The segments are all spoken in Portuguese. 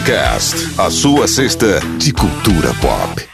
Cast, a sua cesta de cultura pop.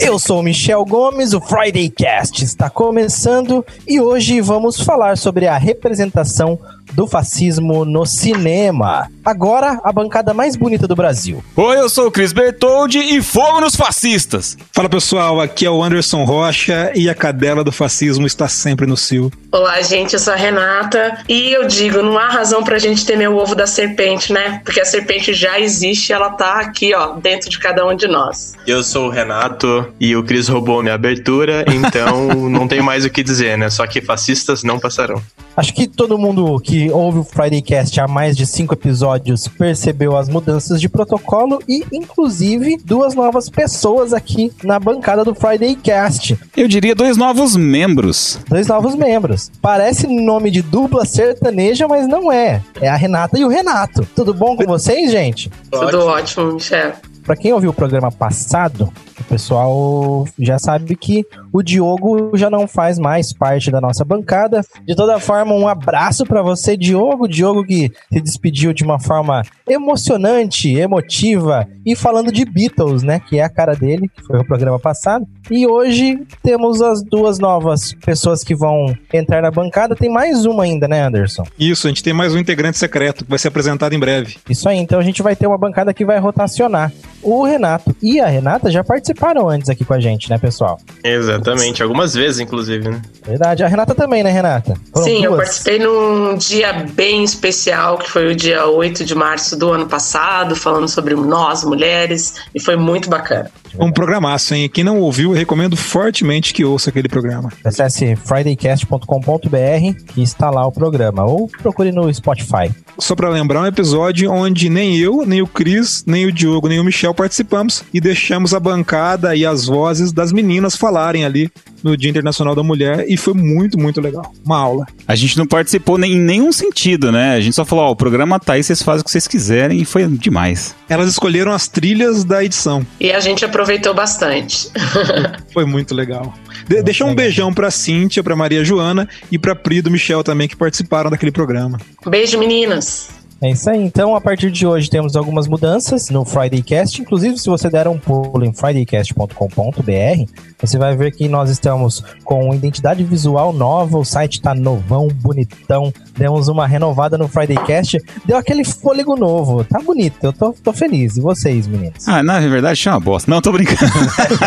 Eu sou Michel Gomes, o Friday Cast está começando e hoje vamos falar sobre a representação do fascismo no cinema. Agora, a bancada mais bonita do Brasil. Oi, eu sou o Cris Bertoldi e fogo nos fascistas! Fala pessoal, aqui é o Anderson Rocha e a cadela do fascismo está sempre no cio. Olá, gente, eu sou a Renata e eu digo, não há razão pra gente temer o ovo da serpente, né? Porque a serpente já existe, ela tá aqui, ó, dentro de cada um de nós. Eu sou o Renato e o Cris roubou minha abertura, então não tenho mais o que dizer, né? Só que fascistas não passarão. Acho que todo mundo que ouve o Friday Cast há mais de cinco episódios percebeu as mudanças de protocolo e, inclusive, duas novas pessoas aqui na bancada do Friday Cast. Eu diria dois novos membros. Dois novos membros. Parece nome de dupla sertaneja, mas não é. É a Renata e o Renato. Tudo bom com vocês, gente? Tudo ótimo, Michel. Para quem ouviu o programa passado, o pessoal já sabe que o Diogo já não faz mais parte da nossa bancada. De toda forma, um abraço para você, Diogo. Diogo que se despediu de uma forma emocionante, emotiva e falando de Beatles, né? Que é a cara dele, que foi o programa passado. E hoje temos as duas novas pessoas que vão entrar na bancada. Tem mais uma ainda, né, Anderson? Isso, a gente tem mais um integrante secreto que vai ser apresentado em breve. Isso aí, então a gente vai ter uma bancada que vai rotacionar. O Renato e a Renata já participaram antes aqui com a gente, né, pessoal? Exatamente, algumas vezes, inclusive, né? Verdade. A Renata também, né, Renata? Foram Sim, duas? eu participei num dia bem especial, que foi o dia 8 de março do ano passado, falando sobre nós, mulheres, e foi muito bacana. Um programaço, hein? Quem não ouviu, eu recomendo fortemente que ouça aquele programa. Acesse fridaycast.com.br que está lá o programa, ou procure no Spotify. Só para lembrar, um episódio onde nem eu, nem o Cris, nem o Diogo, nem o Michel participamos e deixamos a bancada e as vozes das meninas falarem ali no Dia Internacional da Mulher e foi muito, muito legal. Uma aula. A gente não participou em nenhum sentido, né? A gente só falou, ó, o programa tá aí, vocês fazem o que vocês quiserem e foi demais. Elas escolheram as trilhas da edição. E a gente aproveitou bastante. foi muito legal. De deixa um beijão pra Cíntia, pra Maria Joana e pra Pri do Michel também que participaram daquele programa. Beijo, meninas. É isso aí. Então, a partir de hoje, temos algumas mudanças no Friday Cast. Inclusive, se você der um pulo em fridaycast.com.br, você vai ver que nós estamos com uma identidade visual nova. O site tá novão, bonitão. Demos uma renovada no Friday Cast. Deu aquele fôlego novo. Tá bonito. Eu tô, tô feliz. E vocês, meninos? Ah, na verdade, tinha uma bosta. Não, tô brincando.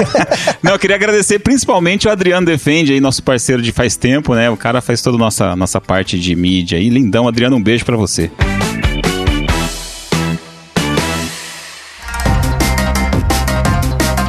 Não, eu queria agradecer principalmente o Adriano Defende aí, nosso parceiro de faz tempo, né? O cara faz toda a nossa, nossa parte de mídia aí. Lindão, Adriano, um beijo para você.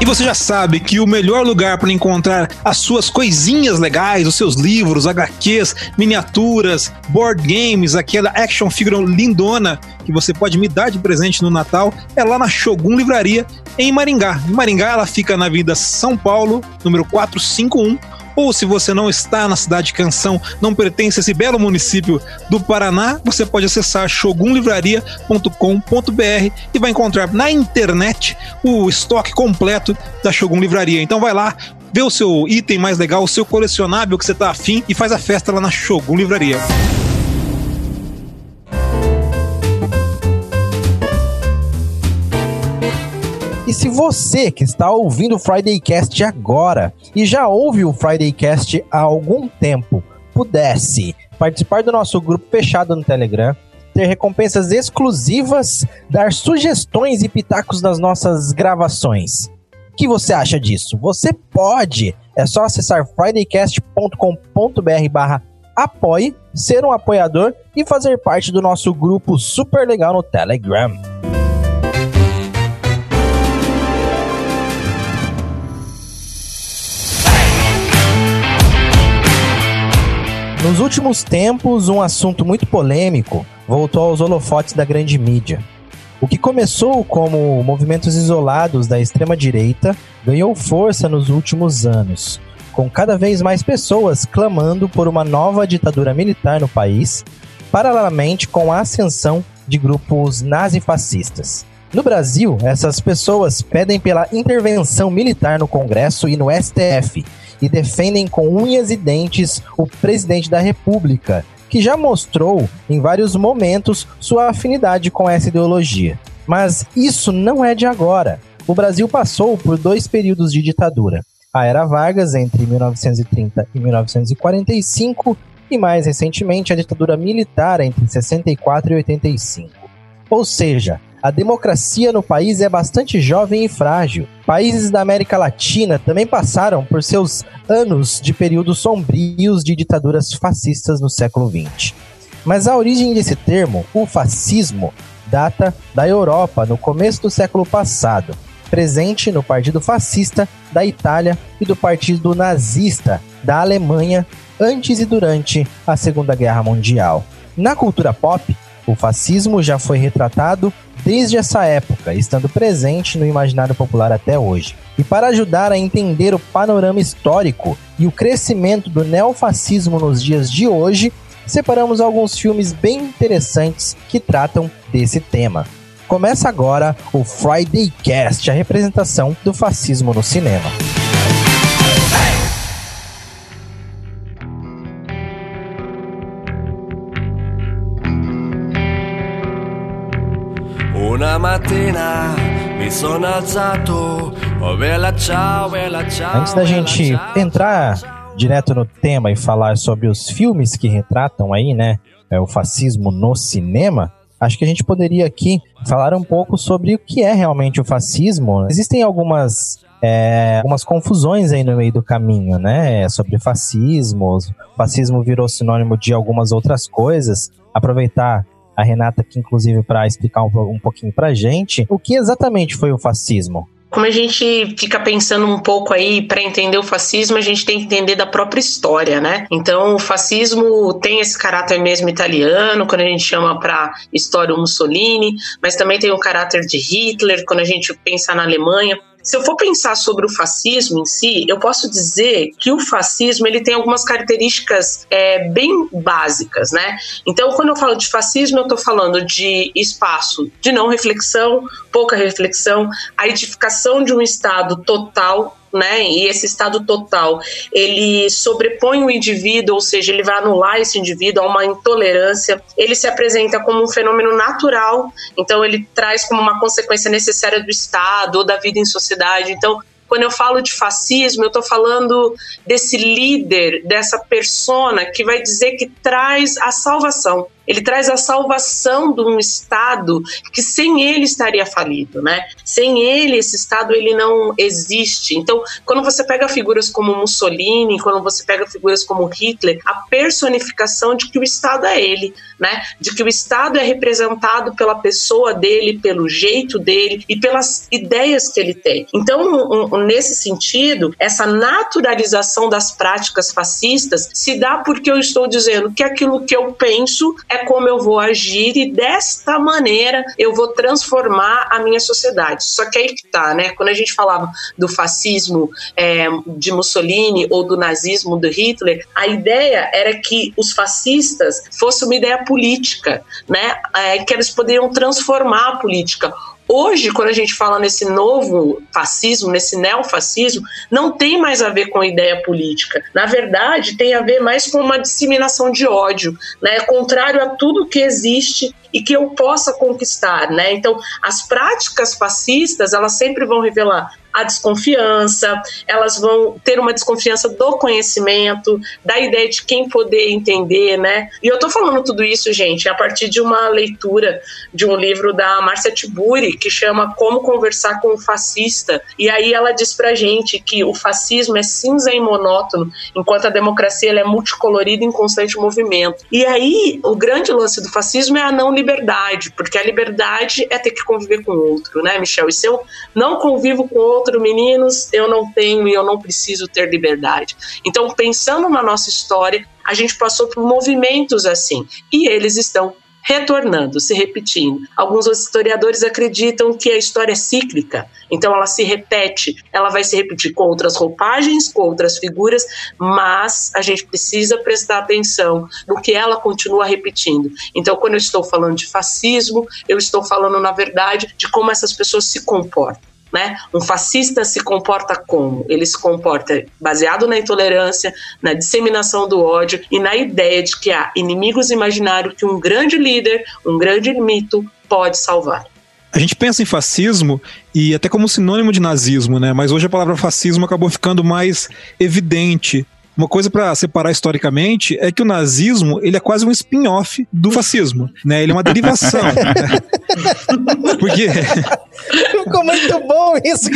E você já sabe que o melhor lugar para encontrar as suas coisinhas legais, os seus livros, HQs, miniaturas, board games, aquela action figure lindona que você pode me dar de presente no Natal, é lá na Shogun Livraria, em Maringá. Em Maringá, ela fica na Vida São Paulo, número 451 ou se você não está na cidade de Canção, não pertence a esse belo município do Paraná, você pode acessar shogunlivraria.com.br e vai encontrar na internet o estoque completo da Shogun Livraria. Então vai lá, vê o seu item mais legal, o seu colecionável que você está afim e faz a festa lá na Shogun Livraria. E se você que está ouvindo o Friday Cast agora e já ouve o Friday Cast há algum tempo, pudesse participar do nosso grupo fechado no Telegram, ter recompensas exclusivas, dar sugestões e pitacos das nossas gravações. O que você acha disso? Você pode! É só acessar fridaycast.com.br barra apoie, ser um apoiador e fazer parte do nosso grupo super legal no Telegram. Nos últimos tempos, um assunto muito polêmico voltou aos holofotes da grande mídia. O que começou como movimentos isolados da extrema-direita ganhou força nos últimos anos, com cada vez mais pessoas clamando por uma nova ditadura militar no país, paralelamente com a ascensão de grupos nazifascistas. No Brasil, essas pessoas pedem pela intervenção militar no Congresso e no STF e defendem com unhas e dentes o presidente da República, que já mostrou em vários momentos sua afinidade com essa ideologia. Mas isso não é de agora. O Brasil passou por dois períodos de ditadura. A Era Vargas, entre 1930 e 1945, e mais recentemente a ditadura militar entre 64 e 85. Ou seja, a democracia no país é bastante jovem e frágil. Países da América Latina também passaram por seus anos de períodos sombrios de ditaduras fascistas no século XX. Mas a origem desse termo, o fascismo, data da Europa no começo do século passado, presente no Partido Fascista da Itália e do Partido Nazista da Alemanha antes e durante a Segunda Guerra Mundial. Na cultura pop, o fascismo já foi retratado desde essa época, estando presente no imaginário popular até hoje. E para ajudar a entender o panorama histórico e o crescimento do neofascismo nos dias de hoje, separamos alguns filmes bem interessantes que tratam desse tema. Começa agora o Friday Cast, a representação do fascismo no cinema. Antes da gente entrar direto no tema e falar sobre os filmes que retratam aí, né, é, o fascismo no cinema, acho que a gente poderia aqui falar um pouco sobre o que é realmente o fascismo. Existem algumas é, algumas confusões aí no meio do caminho, né? Sobre fascismo. O fascismo virou sinônimo de algumas outras coisas. Aproveitar a Renata aqui, inclusive, para explicar um, um pouquinho pra gente o que exatamente foi o fascismo. Como a gente fica pensando um pouco aí para entender o fascismo, a gente tem que entender da própria história, né? Então, o fascismo tem esse caráter mesmo italiano, quando a gente chama para história o Mussolini, mas também tem o caráter de Hitler, quando a gente pensa na Alemanha. Se eu for pensar sobre o fascismo em si, eu posso dizer que o fascismo ele tem algumas características é, bem básicas, né? Então, quando eu falo de fascismo, eu estou falando de espaço de não reflexão, pouca reflexão, a edificação de um Estado total né? E esse estado total, ele sobrepõe o indivíduo, ou seja, ele vai anular esse indivíduo a uma intolerância. Ele se apresenta como um fenômeno natural, então ele traz como uma consequência necessária do Estado ou da vida em sociedade. Então, quando eu falo de fascismo, eu estou falando desse líder, dessa persona que vai dizer que traz a salvação. Ele traz a salvação de um Estado que sem ele estaria falido, né? Sem ele, esse Estado ele não existe. Então, quando você pega figuras como Mussolini, quando você pega figuras como Hitler, a personificação de que o Estado é ele, né? De que o Estado é representado pela pessoa dele, pelo jeito dele e pelas ideias que ele tem. Então, um, um, nesse sentido, essa naturalização das práticas fascistas se dá porque eu estou dizendo que aquilo que eu penso é como eu vou agir e desta maneira eu vou transformar a minha sociedade. Só que aí que tá, né? Quando a gente falava do fascismo é, de Mussolini ou do nazismo do Hitler, a ideia era que os fascistas fossem uma ideia política, né? É, que eles poderiam transformar a política Hoje, quando a gente fala nesse novo fascismo, nesse neofascismo, não tem mais a ver com ideia política. Na verdade, tem a ver mais com uma disseminação de ódio, né? Contrário a tudo que existe e que eu possa conquistar, né? Então, as práticas fascistas, elas sempre vão revelar a desconfiança, elas vão ter uma desconfiança do conhecimento, da ideia de quem poder entender, né? E eu tô falando tudo isso, gente, a partir de uma leitura de um livro da Márcia Tiburi, que chama Como Conversar com o Fascista. E aí ela diz pra gente que o fascismo é cinza e monótono, enquanto a democracia é multicolorida em constante movimento. E aí, o grande lance do fascismo é a não liberdade, porque a liberdade é ter que conviver com o outro, né, Michel? E se eu não convivo com o outro, outro, meninos, eu não tenho e eu não preciso ter liberdade. Então, pensando na nossa história, a gente passou por movimentos assim, e eles estão retornando, se repetindo. Alguns historiadores acreditam que a história é cíclica, então ela se repete, ela vai se repetir com outras roupagens, com outras figuras, mas a gente precisa prestar atenção no que ela continua repetindo. Então, quando eu estou falando de fascismo, eu estou falando, na verdade, de como essas pessoas se comportam. Né? Um fascista se comporta como? Ele se comporta baseado na intolerância, na disseminação do ódio e na ideia de que há inimigos imaginários que um grande líder, um grande mito pode salvar. A gente pensa em fascismo e até como sinônimo de nazismo, né? Mas hoje a palavra fascismo acabou ficando mais evidente uma coisa para separar historicamente é que o nazismo ele é quase um spin-off do fascismo, né? Ele é uma derivação. Porque ficou muito bom isso.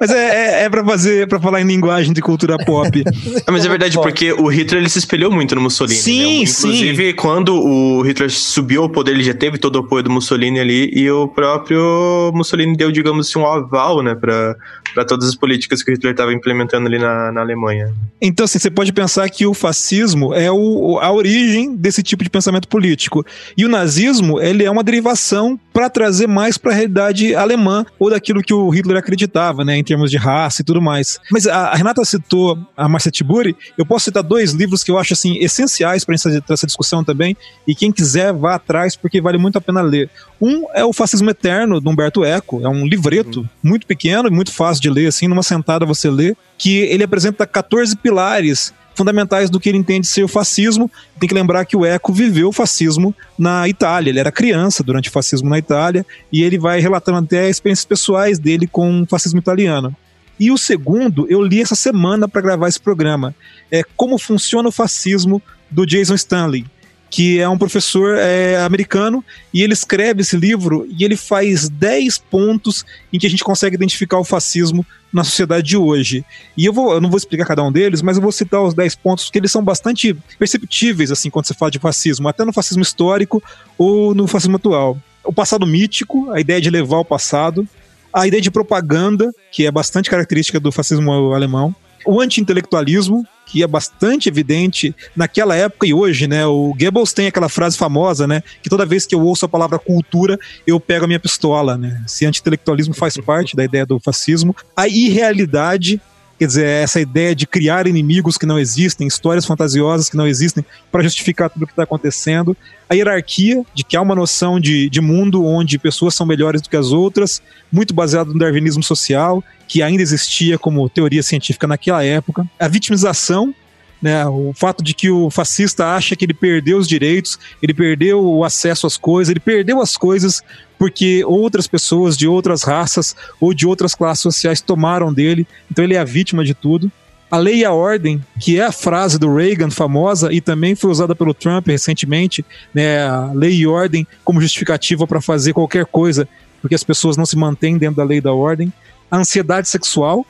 mas é, é, é para fazer, para falar em linguagem de cultura pop. É, mas é verdade porque o Hitler ele se espelhou muito no Mussolini. Sim, né? sim. Inclusive quando o Hitler subiu ao poder ele já teve todo o apoio do Mussolini ali e o próprio Mussolini deu, digamos assim, um aval, né, para para todas as políticas que o Hitler estava implementando ali na, na Alemanha. Então, assim, você pode pensar que o fascismo é o, a origem desse tipo de pensamento político. E o nazismo, ele é uma derivação para trazer mais para a realidade alemã ou daquilo que o Hitler acreditava, né, em termos de raça e tudo mais. Mas a, a Renata citou a Marcia Tiburi, eu posso citar dois livros que eu acho assim essenciais para essa, essa discussão também, e quem quiser vá atrás porque vale muito a pena ler. Um é o Fascismo Eterno, do Humberto Eco, é um livreto uhum. muito pequeno e muito fácil de ler, assim, numa sentada você lê, que ele apresenta 14 pilares fundamentais do que ele entende ser o fascismo. Tem que lembrar que o Eco viveu o fascismo na Itália. Ele era criança durante o fascismo na Itália e ele vai relatando até experiências pessoais dele com o fascismo italiano. E o segundo, eu li essa semana para gravar esse programa. É Como Funciona o Fascismo, do Jason Stanley que é um professor é, americano, e ele escreve esse livro e ele faz 10 pontos em que a gente consegue identificar o fascismo na sociedade de hoje. E eu, vou, eu não vou explicar cada um deles, mas eu vou citar os 10 pontos, porque eles são bastante perceptíveis, assim, quando você fala de fascismo, até no fascismo histórico ou no fascismo atual. O passado mítico, a ideia de levar o passado, a ideia de propaganda, que é bastante característica do fascismo alemão, o anti-intelectualismo, que é bastante evidente naquela época e hoje, né? O Goebbels tem aquela frase famosa, né? Que toda vez que eu ouço a palavra cultura, eu pego a minha pistola, né? Se anti-intelectualismo faz parte da ideia do fascismo, a irrealidade Quer dizer, essa ideia de criar inimigos que não existem, histórias fantasiosas que não existem, para justificar tudo o que está acontecendo. A hierarquia, de que há uma noção de, de mundo onde pessoas são melhores do que as outras, muito baseado no darwinismo social, que ainda existia como teoria científica naquela época. A vitimização, né, o fato de que o fascista acha que ele perdeu os direitos, ele perdeu o acesso às coisas, ele perdeu as coisas porque outras pessoas de outras raças ou de outras classes sociais tomaram dele, então ele é a vítima de tudo. A lei e a ordem, que é a frase do Reagan famosa e também foi usada pelo Trump recentemente, né, a lei e ordem como justificativa para fazer qualquer coisa, porque as pessoas não se mantêm dentro da lei e da ordem. A ansiedade sexual,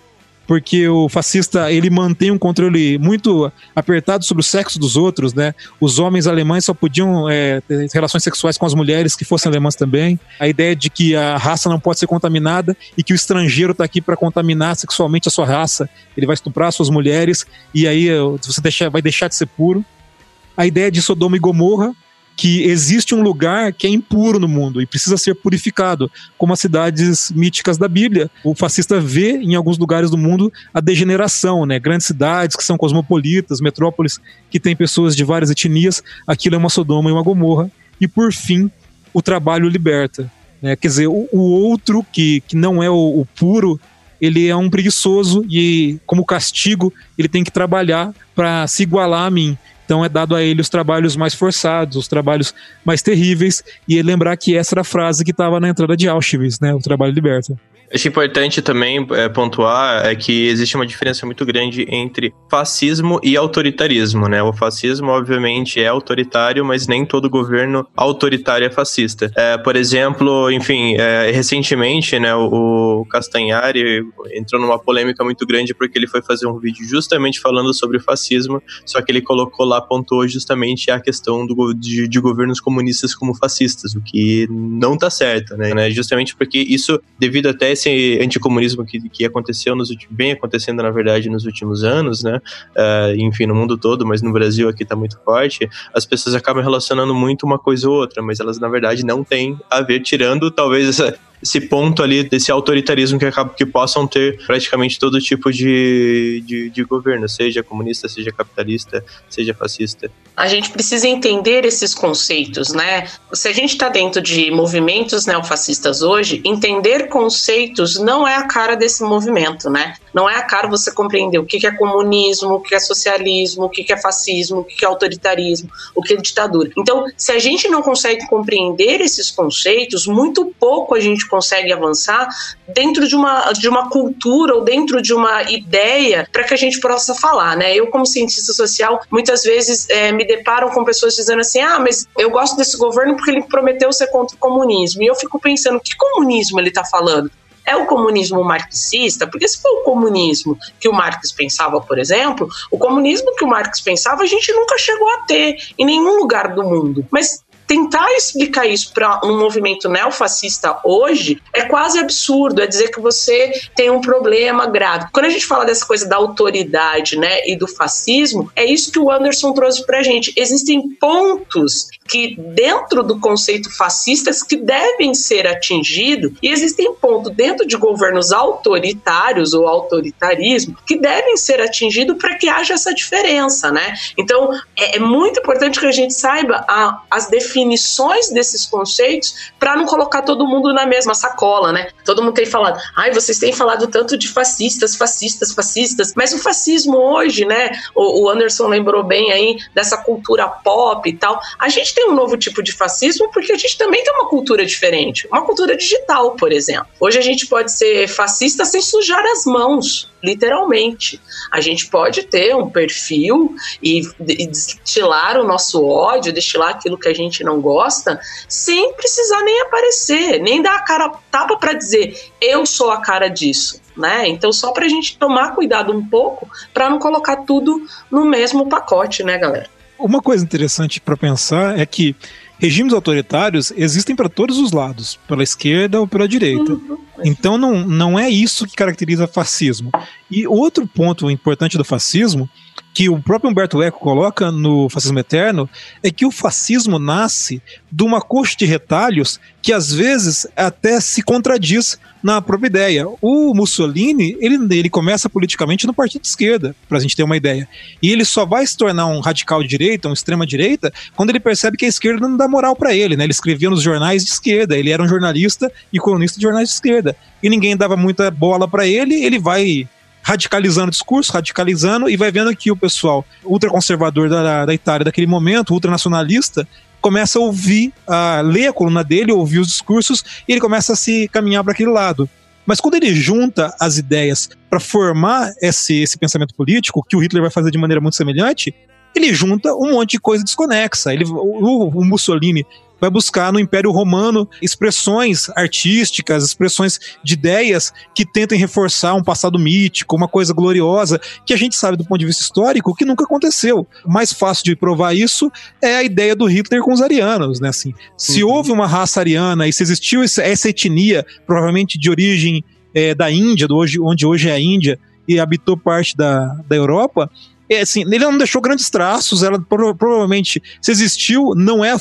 porque o fascista ele mantém um controle muito apertado sobre o sexo dos outros, né? Os homens alemães só podiam é, ter relações sexuais com as mulheres que fossem alemãs também. A ideia de que a raça não pode ser contaminada e que o estrangeiro está aqui para contaminar sexualmente a sua raça, ele vai estuprar suas mulheres e aí você deixa, vai deixar de ser puro. A ideia de Sodoma e Gomorra, que existe um lugar que é impuro no mundo e precisa ser purificado, como as cidades míticas da Bíblia. O fascista vê em alguns lugares do mundo a degeneração, né? Grandes cidades que são cosmopolitas, metrópoles que têm pessoas de várias etnias, aquilo é uma Sodoma e uma Gomorra. E por fim, o trabalho liberta. Né? Quer dizer, o, o outro que, que não é o, o puro, ele é um preguiçoso e, como castigo, ele tem que trabalhar para se igualar a mim. Então é dado a ele os trabalhos mais forçados, os trabalhos mais terríveis, e lembrar que essa era a frase que estava na entrada de Auschwitz, né? O trabalho liberta. Acho importante também é, pontuar é que existe uma diferença muito grande entre fascismo e autoritarismo, né? O fascismo, obviamente, é autoritário, mas nem todo governo autoritário é fascista. É, por exemplo, enfim, é, recentemente, né, o, o Castanhari entrou numa polêmica muito grande porque ele foi fazer um vídeo justamente falando sobre fascismo, só que ele colocou lá, pontuou justamente a questão do, de, de governos comunistas como fascistas, o que não tá certo, né? Justamente porque isso, devido até esse anticomunismo que, que aconteceu nos vem acontecendo na verdade nos últimos anos, né? Uh, enfim, no mundo todo, mas no Brasil aqui está muito forte. As pessoas acabam relacionando muito uma coisa ou outra, mas elas na verdade não têm a ver, tirando talvez essa esse ponto ali desse autoritarismo que acaba que possam ter praticamente todo tipo de, de, de governo, seja comunista, seja capitalista, seja fascista. A gente precisa entender esses conceitos, né? Se a gente está dentro de movimentos neofascistas hoje, entender conceitos não é a cara desse movimento, né? Não é a cara você compreender o que é comunismo, o que é socialismo, o que é fascismo, o que é autoritarismo, o que é ditadura. Então, se a gente não consegue compreender esses conceitos, muito pouco a gente consegue avançar dentro de uma, de uma cultura ou dentro de uma ideia para que a gente possa falar, né? Eu, como cientista social, muitas vezes é, me deparo com pessoas dizendo assim: ah, mas eu gosto desse governo porque ele prometeu ser contra o comunismo. E eu fico pensando: que comunismo ele está falando? É o comunismo marxista? Porque se for o comunismo que o Marx pensava, por exemplo, o comunismo que o Marx pensava a gente nunca chegou a ter em nenhum lugar do mundo. Mas tentar explicar isso para um movimento neofascista hoje é quase absurdo, é dizer que você tem um problema grave. Quando a gente fala dessa coisa da autoridade, né, e do fascismo, é isso que o Anderson trouxe para a gente. Existem pontos que dentro do conceito fascistas que devem ser atingidos e existem pontos dentro de governos autoritários ou autoritarismo que devem ser atingidos para que haja essa diferença, né? Então é, é muito importante que a gente saiba a, as definições desses conceitos para não colocar todo mundo na mesma sacola, né? Todo mundo tem falado, ai, vocês têm falado tanto de fascistas, fascistas, fascistas, mas o fascismo hoje, né? O, o Anderson lembrou bem aí dessa cultura pop e tal. A gente tem um novo tipo de fascismo porque a gente também tem uma cultura diferente, uma cultura digital, por exemplo. Hoje a gente pode ser fascista sem sujar as mãos literalmente. A gente pode ter um perfil e, e destilar o nosso ódio, destilar aquilo que a gente não gosta, sem precisar nem aparecer, nem dar a cara tapa para dizer eu sou a cara disso. Né? Então, só para a gente tomar cuidado um pouco para não colocar tudo no mesmo pacote, né, galera? Uma coisa interessante para pensar é que regimes autoritários existem para todos os lados, pela esquerda ou pela direita. Uhum. Então não, não é isso que caracteriza fascismo. E outro ponto importante do fascismo, que o próprio Humberto Eco coloca no Fascismo Eterno, é que o fascismo nasce de uma coxa de retalhos que às vezes até se contradiz na própria ideia. O Mussolini, ele, ele começa politicamente no partido de esquerda, para a gente ter uma ideia. E ele só vai se tornar um radical de direita, um extrema direita, quando ele percebe que a esquerda não dá moral para ele, né? Ele escrevia nos jornais de esquerda, ele era um jornalista e colunista de jornais de esquerda. E ninguém dava muita bola para ele, ele vai radicalizando o discurso, radicalizando, e vai vendo que o pessoal ultraconservador da, da Itália daquele momento, ultranacionalista, começa a ouvir, a ler a coluna dele, ouvir os discursos, e ele começa a se caminhar para aquele lado. Mas quando ele junta as ideias para formar esse, esse pensamento político, que o Hitler vai fazer de maneira muito semelhante, ele junta um monte de coisa desconexa. Ele, o, o Mussolini vai buscar no Império Romano expressões artísticas, expressões de ideias que tentem reforçar um passado mítico, uma coisa gloriosa, que a gente sabe do ponto de vista histórico que nunca aconteceu. O mais fácil de provar isso é a ideia do Hitler com os arianos, né? Assim, se uhum. houve uma raça ariana e se existiu essa etnia, provavelmente de origem é, da Índia, do hoje, onde hoje é a Índia, e habitou parte da, da Europa, é, assim, ele não deixou grandes traços, ela provavelmente, se existiu, não é,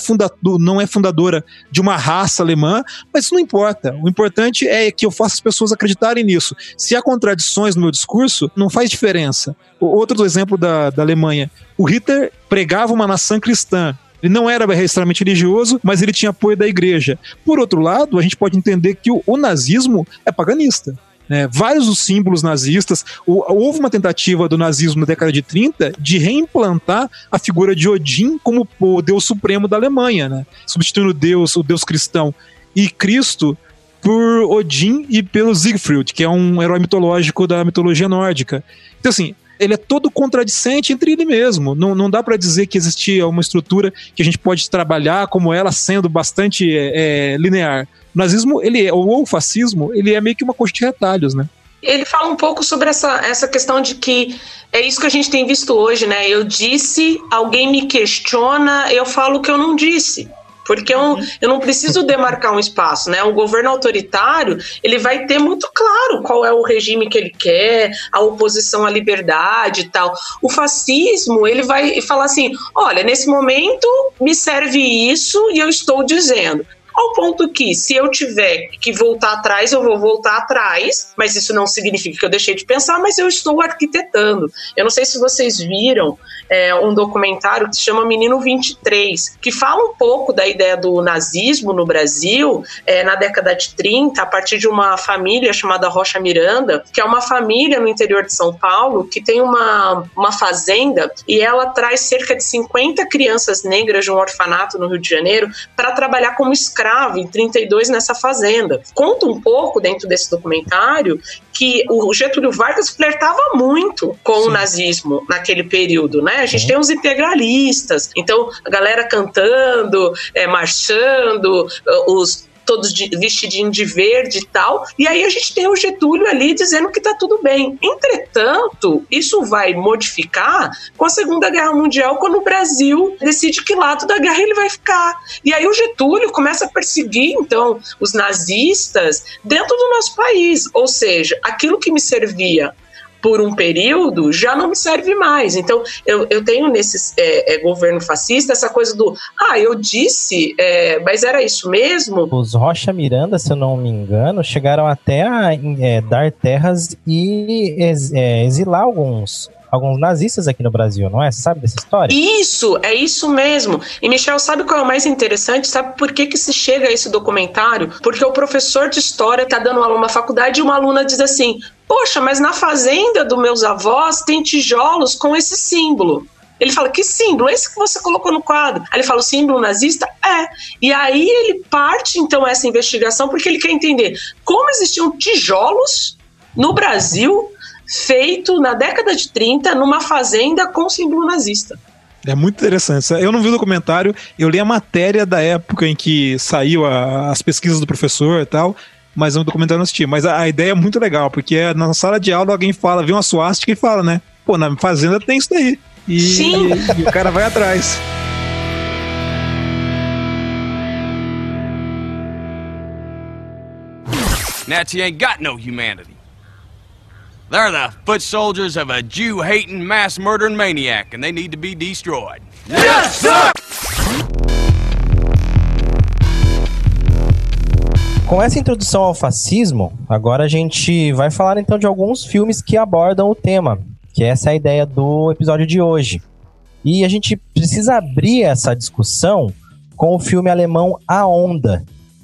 não é fundadora de uma raça alemã, mas isso não importa. O importante é que eu faça as pessoas acreditarem nisso. Se há contradições no meu discurso, não faz diferença. Outro exemplo da, da Alemanha, o Hitler pregava uma nação cristã, ele não era extremamente religioso, mas ele tinha apoio da igreja. Por outro lado, a gente pode entender que o, o nazismo é paganista né, vários símbolos nazistas. Houve uma tentativa do nazismo na década de 30 de reimplantar a figura de Odin como o deus supremo da Alemanha, né, substituindo o deus, o deus cristão e Cristo por Odin e pelo Siegfried, que é um herói mitológico da mitologia nórdica. Então, assim, ele é todo contradicente entre ele mesmo. Não, não dá para dizer que existia uma estrutura que a gente pode trabalhar como ela sendo bastante é, linear. O nazismo, ele é, ou o fascismo, ele é meio que uma coxa de retalhos, né? Ele fala um pouco sobre essa, essa questão de que é isso que a gente tem visto hoje, né? Eu disse, alguém me questiona, eu falo que eu não disse. Porque eu, eu não preciso demarcar um espaço, né? O governo autoritário, ele vai ter muito claro qual é o regime que ele quer, a oposição à liberdade e tal. O fascismo, ele vai falar assim, olha, nesse momento me serve isso e eu estou dizendo. Ao ponto que, se eu tiver que voltar atrás, eu vou voltar atrás, mas isso não significa que eu deixei de pensar, mas eu estou arquitetando. Eu não sei se vocês viram é, um documentário que se chama Menino 23, que fala um pouco da ideia do nazismo no Brasil é, na década de 30, a partir de uma família chamada Rocha Miranda, que é uma família no interior de São Paulo que tem uma, uma fazenda e ela traz cerca de 50 crianças negras de um orfanato no Rio de Janeiro para trabalhar como escravo em 32 nessa fazenda. Conta um pouco dentro desse documentário que o Getúlio Vargas flertava muito com Sim. o nazismo naquele período, né? A gente tem os integralistas, então a galera cantando, é, marchando, os todos de, vestidinho de verde e tal. E aí a gente tem o Getúlio ali dizendo que tá tudo bem. Entretanto, isso vai modificar com a Segunda Guerra Mundial, quando o Brasil decide que lado da guerra ele vai ficar. E aí o Getúlio começa a perseguir, então, os nazistas dentro do nosso país. Ou seja, aquilo que me servia por um período já não me serve mais. Então, eu, eu tenho nesse é, é, governo fascista essa coisa do, ah, eu disse, é, mas era isso mesmo? Os Rocha Miranda, se eu não me engano, chegaram até a é, dar terras e é, exilar alguns alguns nazistas aqui no Brasil, não é? Você sabe dessa história? Isso, é isso mesmo. E Michel, sabe qual é o mais interessante? Sabe por que, que se chega a esse documentário? Porque o professor de história está dando aula numa faculdade e uma aluna diz assim: Poxa, mas na fazenda dos meus avós tem tijolos com esse símbolo. Ele fala, que símbolo? Esse que você colocou no quadro. Aí ele fala, o símbolo nazista? É. E aí ele parte, então, essa investigação, porque ele quer entender como existiam tijolos no Brasil feito na década de 30 numa fazenda com símbolo nazista. É muito interessante. Eu não vi o documentário, eu li a matéria da época em que saiu a, as pesquisas do professor e tal, mas no documentário não assisti. Mas a, a, ideia é muito legal, porque é na sala de aula alguém fala, vê uma suástica e fala, né? Pô, na fazenda tem isso daí. E, Sim. e, e o cara vai atrás. Nazi ain't got no humanity. They're the foot soldiers of a Jew hating, mass murdering maniac, and they need to be destroyed. Yes, sir! Com essa introdução ao fascismo, agora a gente vai falar então de alguns filmes que abordam o tema, que essa é a ideia do episódio de hoje. E a gente precisa abrir essa discussão com o filme alemão A Onda.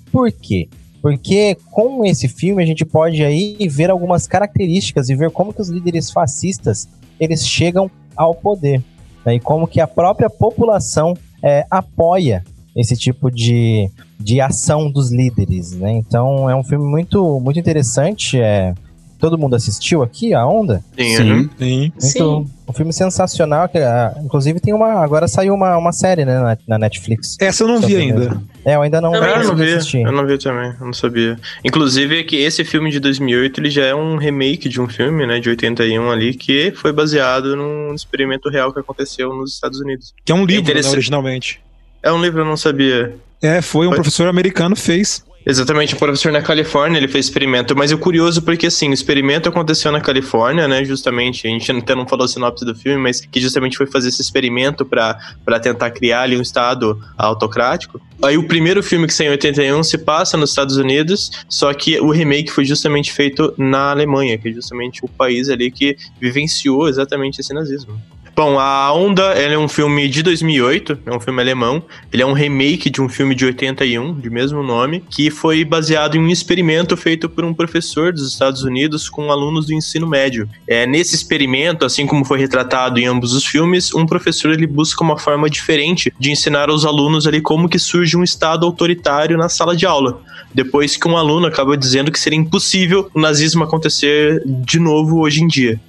Por quê? Porque com esse filme a gente pode aí ver algumas características e ver como que os líderes fascistas eles chegam ao poder. Né? E como que a própria população é, apoia esse tipo de, de ação dos líderes, né? Então é um filme muito, muito interessante. É, todo mundo assistiu aqui, A Onda? Sim. Sim. Sim. Muito, um filme sensacional, que uh, inclusive tem uma. Agora saiu uma, uma série, né, na, na Netflix. Essa eu não vi ainda. Mesmo. É, eu ainda não, vi. eu não vi. Assistir. Eu não vi também, eu não sabia. Inclusive, é que esse filme de 2008 ele já é um remake de um filme, né, de 81 ali, que foi baseado num experimento real que aconteceu nos Estados Unidos. Que é um livro, é né, originalmente. É um livro, eu não sabia. É, foi um foi. professor americano fez. Exatamente, o professor na Califórnia, ele fez experimento, mas o curioso porque assim, o experimento aconteceu na Califórnia, né, justamente, a gente até não falou a sinopse do filme, mas que justamente foi fazer esse experimento para tentar criar ali um estado autocrático. Aí o primeiro filme que saiu em 81 se passa nos Estados Unidos, só que o remake foi justamente feito na Alemanha, que é justamente o país ali que vivenciou exatamente esse nazismo. Bom, A Onda é um filme de 2008, é um filme alemão. Ele é um remake de um filme de 81, de mesmo nome, que foi baseado em um experimento feito por um professor dos Estados Unidos com alunos do ensino médio. É, nesse experimento, assim como foi retratado em ambos os filmes, um professor ele busca uma forma diferente de ensinar aos alunos ali como que surge um estado autoritário na sala de aula. Depois que um aluno acaba dizendo que seria impossível o nazismo acontecer de novo hoje em dia.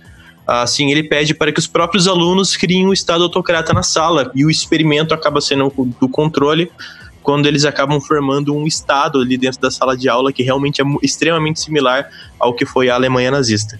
Assim, ele pede para que os próprios alunos criem um estado autocrata na sala e o experimento acaba sendo do controle quando eles acabam formando um estado ali dentro da sala de aula que realmente é extremamente similar ao que foi a Alemanha nazista.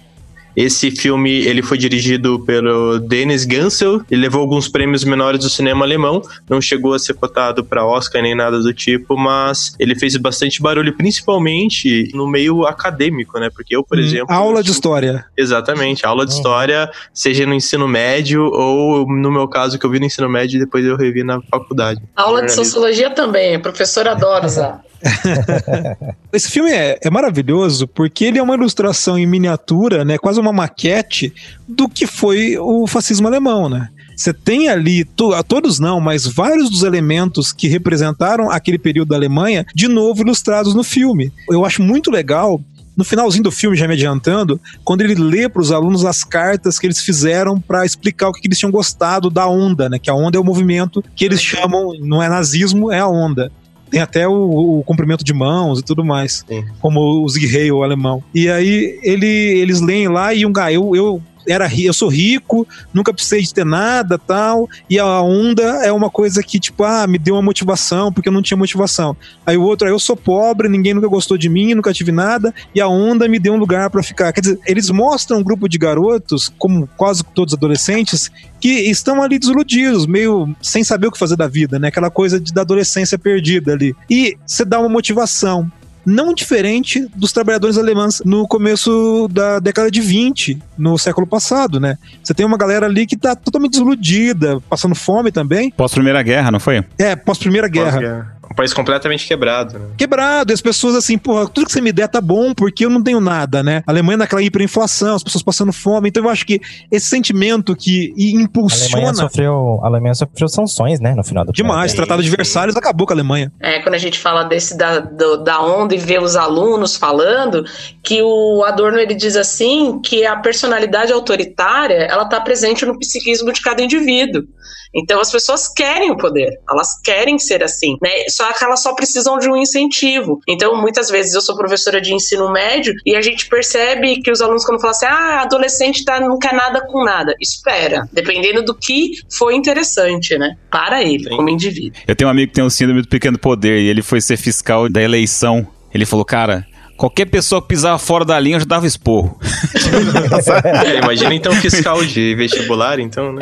Esse filme ele foi dirigido pelo Dennis Gansel, ele levou alguns prêmios menores do cinema alemão, não chegou a ser cotado para Oscar nem nada do tipo, mas ele fez bastante barulho, principalmente no meio acadêmico, né? Porque eu, por hum, exemplo. Aula de história. Exatamente, aula de uhum. história, seja no ensino médio ou no meu caso, que eu vi no ensino médio e depois eu revi na faculdade. Aula de sociologia também, a professora adora usar. Esse filme é, é maravilhoso porque ele é uma ilustração em miniatura, né? Quase uma maquete do que foi o fascismo alemão, né? Você tem ali, to, todos não, mas vários dos elementos que representaram aquele período da Alemanha, de novo ilustrados no filme. Eu acho muito legal no finalzinho do filme, já me adiantando, quando ele lê para os alunos as cartas que eles fizeram para explicar o que, eles tinham gostado da onda, né? Que a onda é o movimento que eles chamam, não é nazismo, é a onda. Tem até o, o comprimento de mãos e tudo mais, Sim. como o Zig Heil, o alemão. E aí ele, eles leem lá e um eu, eu era eu sou rico, nunca precisei de ter nada, tal, e a onda é uma coisa que tipo, ah, me deu uma motivação porque eu não tinha motivação. Aí o outro, ah, eu sou pobre, ninguém nunca gostou de mim, nunca tive nada, e a onda me deu um lugar para ficar. Quer dizer, eles mostram um grupo de garotos, como quase todos adolescentes, que estão ali desiludidos, meio sem saber o que fazer da vida, né? Aquela coisa de, da adolescência perdida ali. E você dá uma motivação não diferente dos trabalhadores alemães no começo da década de 20, no século passado, né? Você tem uma galera ali que tá totalmente desiludida, passando fome também. Pós-Primeira Guerra, não foi? É, pós-Primeira Guerra. Pós -guerra. Um país completamente quebrado, né? Quebrado, e as pessoas assim, porra, tudo que você me der tá bom porque eu não tenho nada, né? A Alemanha naquela hiperinflação, as pessoas passando fome. Então eu acho que esse sentimento que impulsiona. A Alemanha sofreu, a Alemanha sofreu sanções, né? No final do Demais, Tratado de Versalhes acabou com a Alemanha. É, quando a gente fala desse da, do, da onda e vê os alunos falando, que o Adorno ele diz assim que a personalidade autoritária ela tá presente no psiquismo de cada indivíduo. Então as pessoas querem o poder, elas querem ser assim, né? Só que elas só precisam de um incentivo. Então muitas vezes eu sou professora de ensino médio e a gente percebe que os alunos quando falam assim, ah, adolescente tá, não quer nada com nada, espera, dependendo do que foi interessante, né? Para ele, Sim. como indivíduo. Eu tenho um amigo que tem um síndrome do pequeno poder e ele foi ser fiscal da eleição. Ele falou, cara, Qualquer pessoa que pisava fora da linha já dava esporro. é, imagina então fiscal de vestibular, então, né?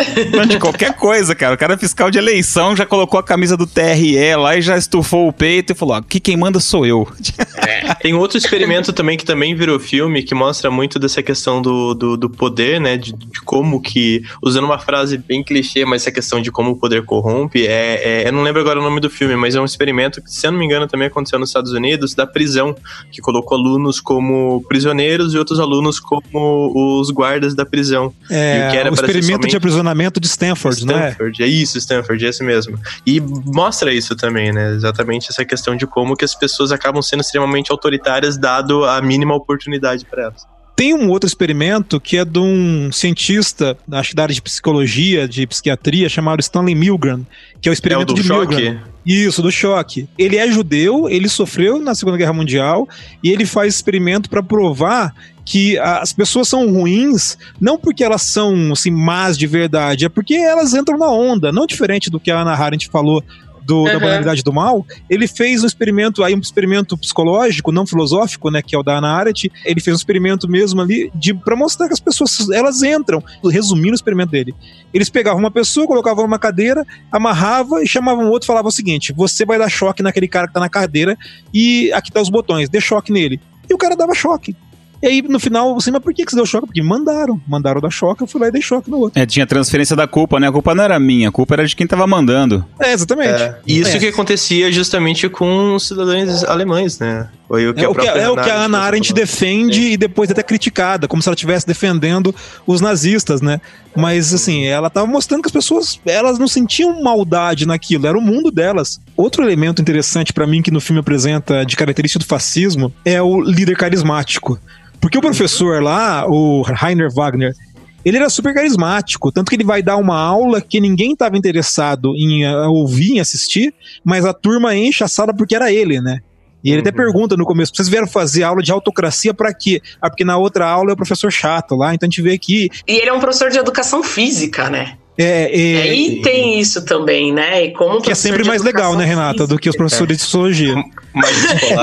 De qualquer coisa, cara. O cara é fiscal de eleição já colocou a camisa do TRE lá e já estufou o peito e falou: aqui quem manda sou eu. É. Tem outro experimento também que também virou filme, que mostra muito dessa questão do, do, do poder, né? De, de, como que, usando uma frase bem clichê, mas essa questão de como o poder corrompe, é, é, eu não lembro agora o nome do filme, mas é um experimento que, se eu não me engano, também aconteceu nos Estados Unidos, da prisão, que colocou colocou alunos como prisioneiros e outros alunos como os guardas da prisão. É, o, o experimento de aprisionamento de Stanford, né? Stanford, né? é isso, Stanford, é esse mesmo. E mostra isso também, né? Exatamente essa questão de como que as pessoas acabam sendo extremamente autoritárias dado a mínima oportunidade para elas. Tem um outro experimento que é de um cientista, acho que da área de psicologia, de psiquiatria, chamado Stanley Milgram, que é o experimento é o de choque. Milgram. Isso, do choque. Ele é judeu, ele sofreu na Segunda Guerra Mundial e ele faz experimento para provar que as pessoas são ruins não porque elas são assim más de verdade, é porque elas entram na onda, não diferente do que a Ana Arendt falou do, uhum. da banalidade do mal, ele fez um experimento, aí um experimento psicológico, não filosófico, né, que é o da Ana Arendt, ele fez um experimento mesmo ali de para mostrar que as pessoas, elas entram, resumindo o experimento dele. Eles pegavam uma pessoa, colocavam numa cadeira, amarrava e chamavam o outro e falavam o seguinte: "Você vai dar choque naquele cara que tá na cadeira e aqui tá os botões, dê choque nele". E o cara dava choque. E aí, no final, você, mas por que, que você deu choque? Porque mandaram. Mandaram dar choque, eu fui lá e dei choque no outro. É, tinha transferência da culpa, né? A culpa não era minha, a culpa era de quem tava mandando. É, exatamente. É. Isso é. que acontecia justamente com os cidadãos alemães, né? Foi o que é, o que, é o que a Ana Arendt defende Sim. e depois até criticada, como se ela estivesse defendendo os nazistas, né? Mas assim, ela tava mostrando que as pessoas, elas não sentiam maldade naquilo, era o mundo delas. Outro elemento interessante para mim que no filme apresenta de característica do fascismo é o líder carismático. Porque o professor lá, o Rainer Wagner, ele era super carismático, tanto que ele vai dar uma aula que ninguém estava interessado em uh, ouvir, em assistir, mas a turma enche a sala porque era ele, né? E ele uhum. até pergunta no começo: vocês vieram fazer aula de autocracia para quê? Ah, porque na outra aula é o professor chato lá, então a gente vê aqui. E ele é um professor de educação física, né? É, é, e tem isso também, né? E como que é sempre mais legal, né, Renata, física, do que os professores de sociologia.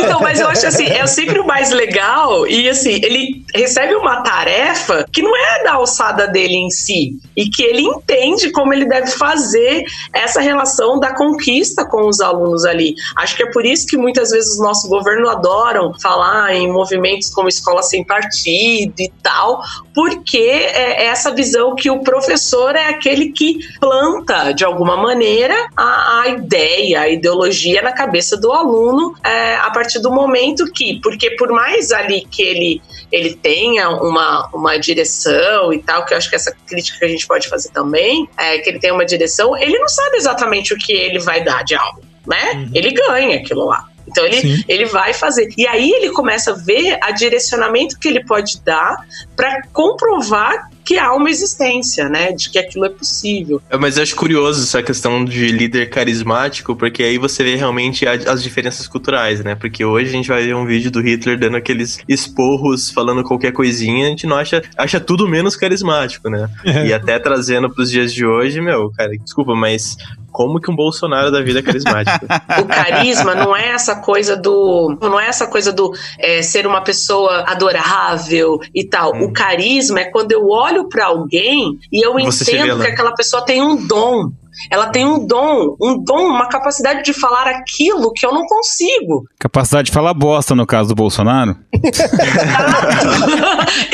Não, mas eu acho assim, é sempre o mais legal e assim, ele recebe uma tarefa que não é da alçada dele em si e que ele entende como ele deve fazer essa relação da conquista com os alunos ali. Acho que é por isso que muitas vezes os nossos governos adoram falar em movimentos como escola sem partido e tal, porque é essa visão que o professor é aquele aquele que planta, de alguma maneira, a, a ideia, a ideologia na cabeça do aluno é, a partir do momento que, porque por mais ali que ele, ele tenha uma, uma direção e tal, que eu acho que essa crítica que a gente pode fazer também, é que ele tem uma direção, ele não sabe exatamente o que ele vai dar de aula, né? Uhum. Ele ganha aquilo lá. Então ele, ele vai fazer. E aí ele começa a ver a direcionamento que ele pode dar para comprovar que há uma existência, né? De que aquilo é possível. É, mas eu acho curioso essa questão de líder carismático, porque aí você vê realmente as diferenças culturais, né? Porque hoje a gente vai ver um vídeo do Hitler dando aqueles esporros, falando qualquer coisinha, a gente não acha, acha tudo menos carismático, né? É. E até trazendo pros dias de hoje, meu, cara, desculpa, mas como que um Bolsonaro da vida é carismático. o carisma não é essa coisa do. Não é essa coisa do é, ser uma pessoa adorável e tal. Hum. O carisma é quando eu olho para alguém e eu Você entendo que aquela pessoa tem um dom. Ela tem um dom, um dom, uma capacidade de falar aquilo que eu não consigo. Capacidade de falar bosta, no caso do Bolsonaro? Exato.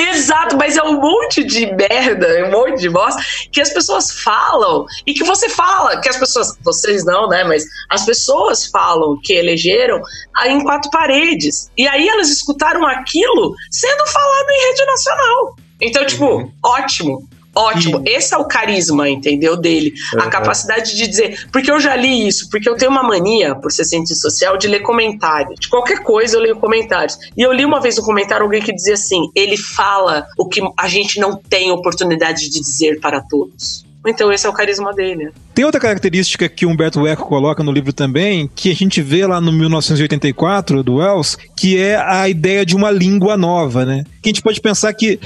Exato, mas é um monte de merda, um monte de bosta que as pessoas falam e que você fala, que as pessoas, vocês não, né, mas as pessoas falam que elegeram em quatro paredes. E aí elas escutaram aquilo sendo falado em rede nacional. Então, tipo, uhum. ótimo. Ótimo, e... esse é o carisma, entendeu? Dele. Uhum. A capacidade de dizer. Porque eu já li isso, porque eu tenho uma mania, por ser cientista social, de ler comentários. De qualquer coisa eu leio comentários. E eu li uma vez um comentário alguém que dizia assim: ele fala o que a gente não tem oportunidade de dizer para todos. Então esse é o carisma dele. Tem outra característica que Humberto Eco coloca no livro também, que a gente vê lá no 1984 do Wells, que é a ideia de uma língua nova, né? Que a gente pode pensar que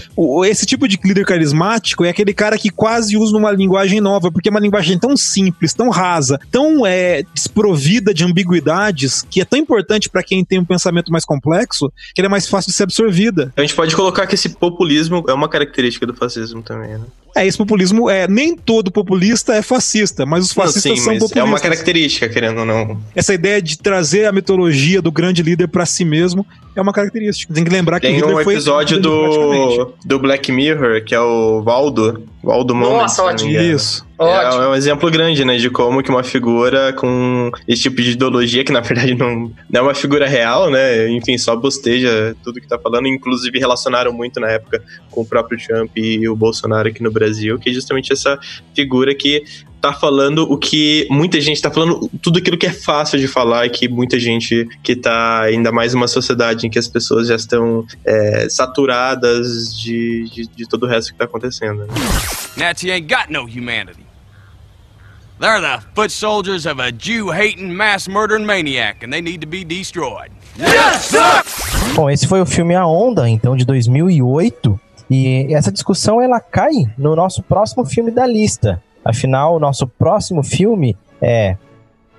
esse tipo de líder carismático é aquele cara que quase usa uma linguagem nova, porque é uma linguagem tão simples, tão rasa, tão é, desprovida de ambiguidades, que é tão importante para quem tem um pensamento mais complexo, que ela é mais fácil de ser absorvida. A gente pode colocar que esse populismo é uma característica do fascismo também, né? É, esse populismo é nem todo populista é fascista, mas os fascistas não, sim, são populistas. É uma característica, querendo ou não. Essa ideia de trazer a mitologia do grande líder para si mesmo é uma característica. Tem que lembrar que Tem um episódio do, do Black Mirror, que é o Valdo, Valdo Moment. Nossa, ótimo. Isso. É, é, um exemplo grande, né, de como que uma figura com esse tipo de ideologia, que na verdade não, não é uma figura real, né, enfim, só bosteja tudo que tá falando, inclusive relacionaram muito na época com o próprio Trump e o Bolsonaro aqui no Brasil, que é justamente essa figura que tá falando o que muita gente tá falando, tudo aquilo que é fácil de falar e que muita gente que tá ainda mais numa sociedade em que as pessoas já estão é, saturadas de, de, de, todo o resto que tá acontecendo. Né? Nazi ain't got no humanity. They're the foot soldiers of a Jew-hating, mass-murdering maniac, and they need to be destroyed. Yes, sir! Bom, esse foi o filme A Onda, então, de 2008. E essa discussão, ela cai no nosso próximo filme da lista, Afinal, o nosso próximo filme é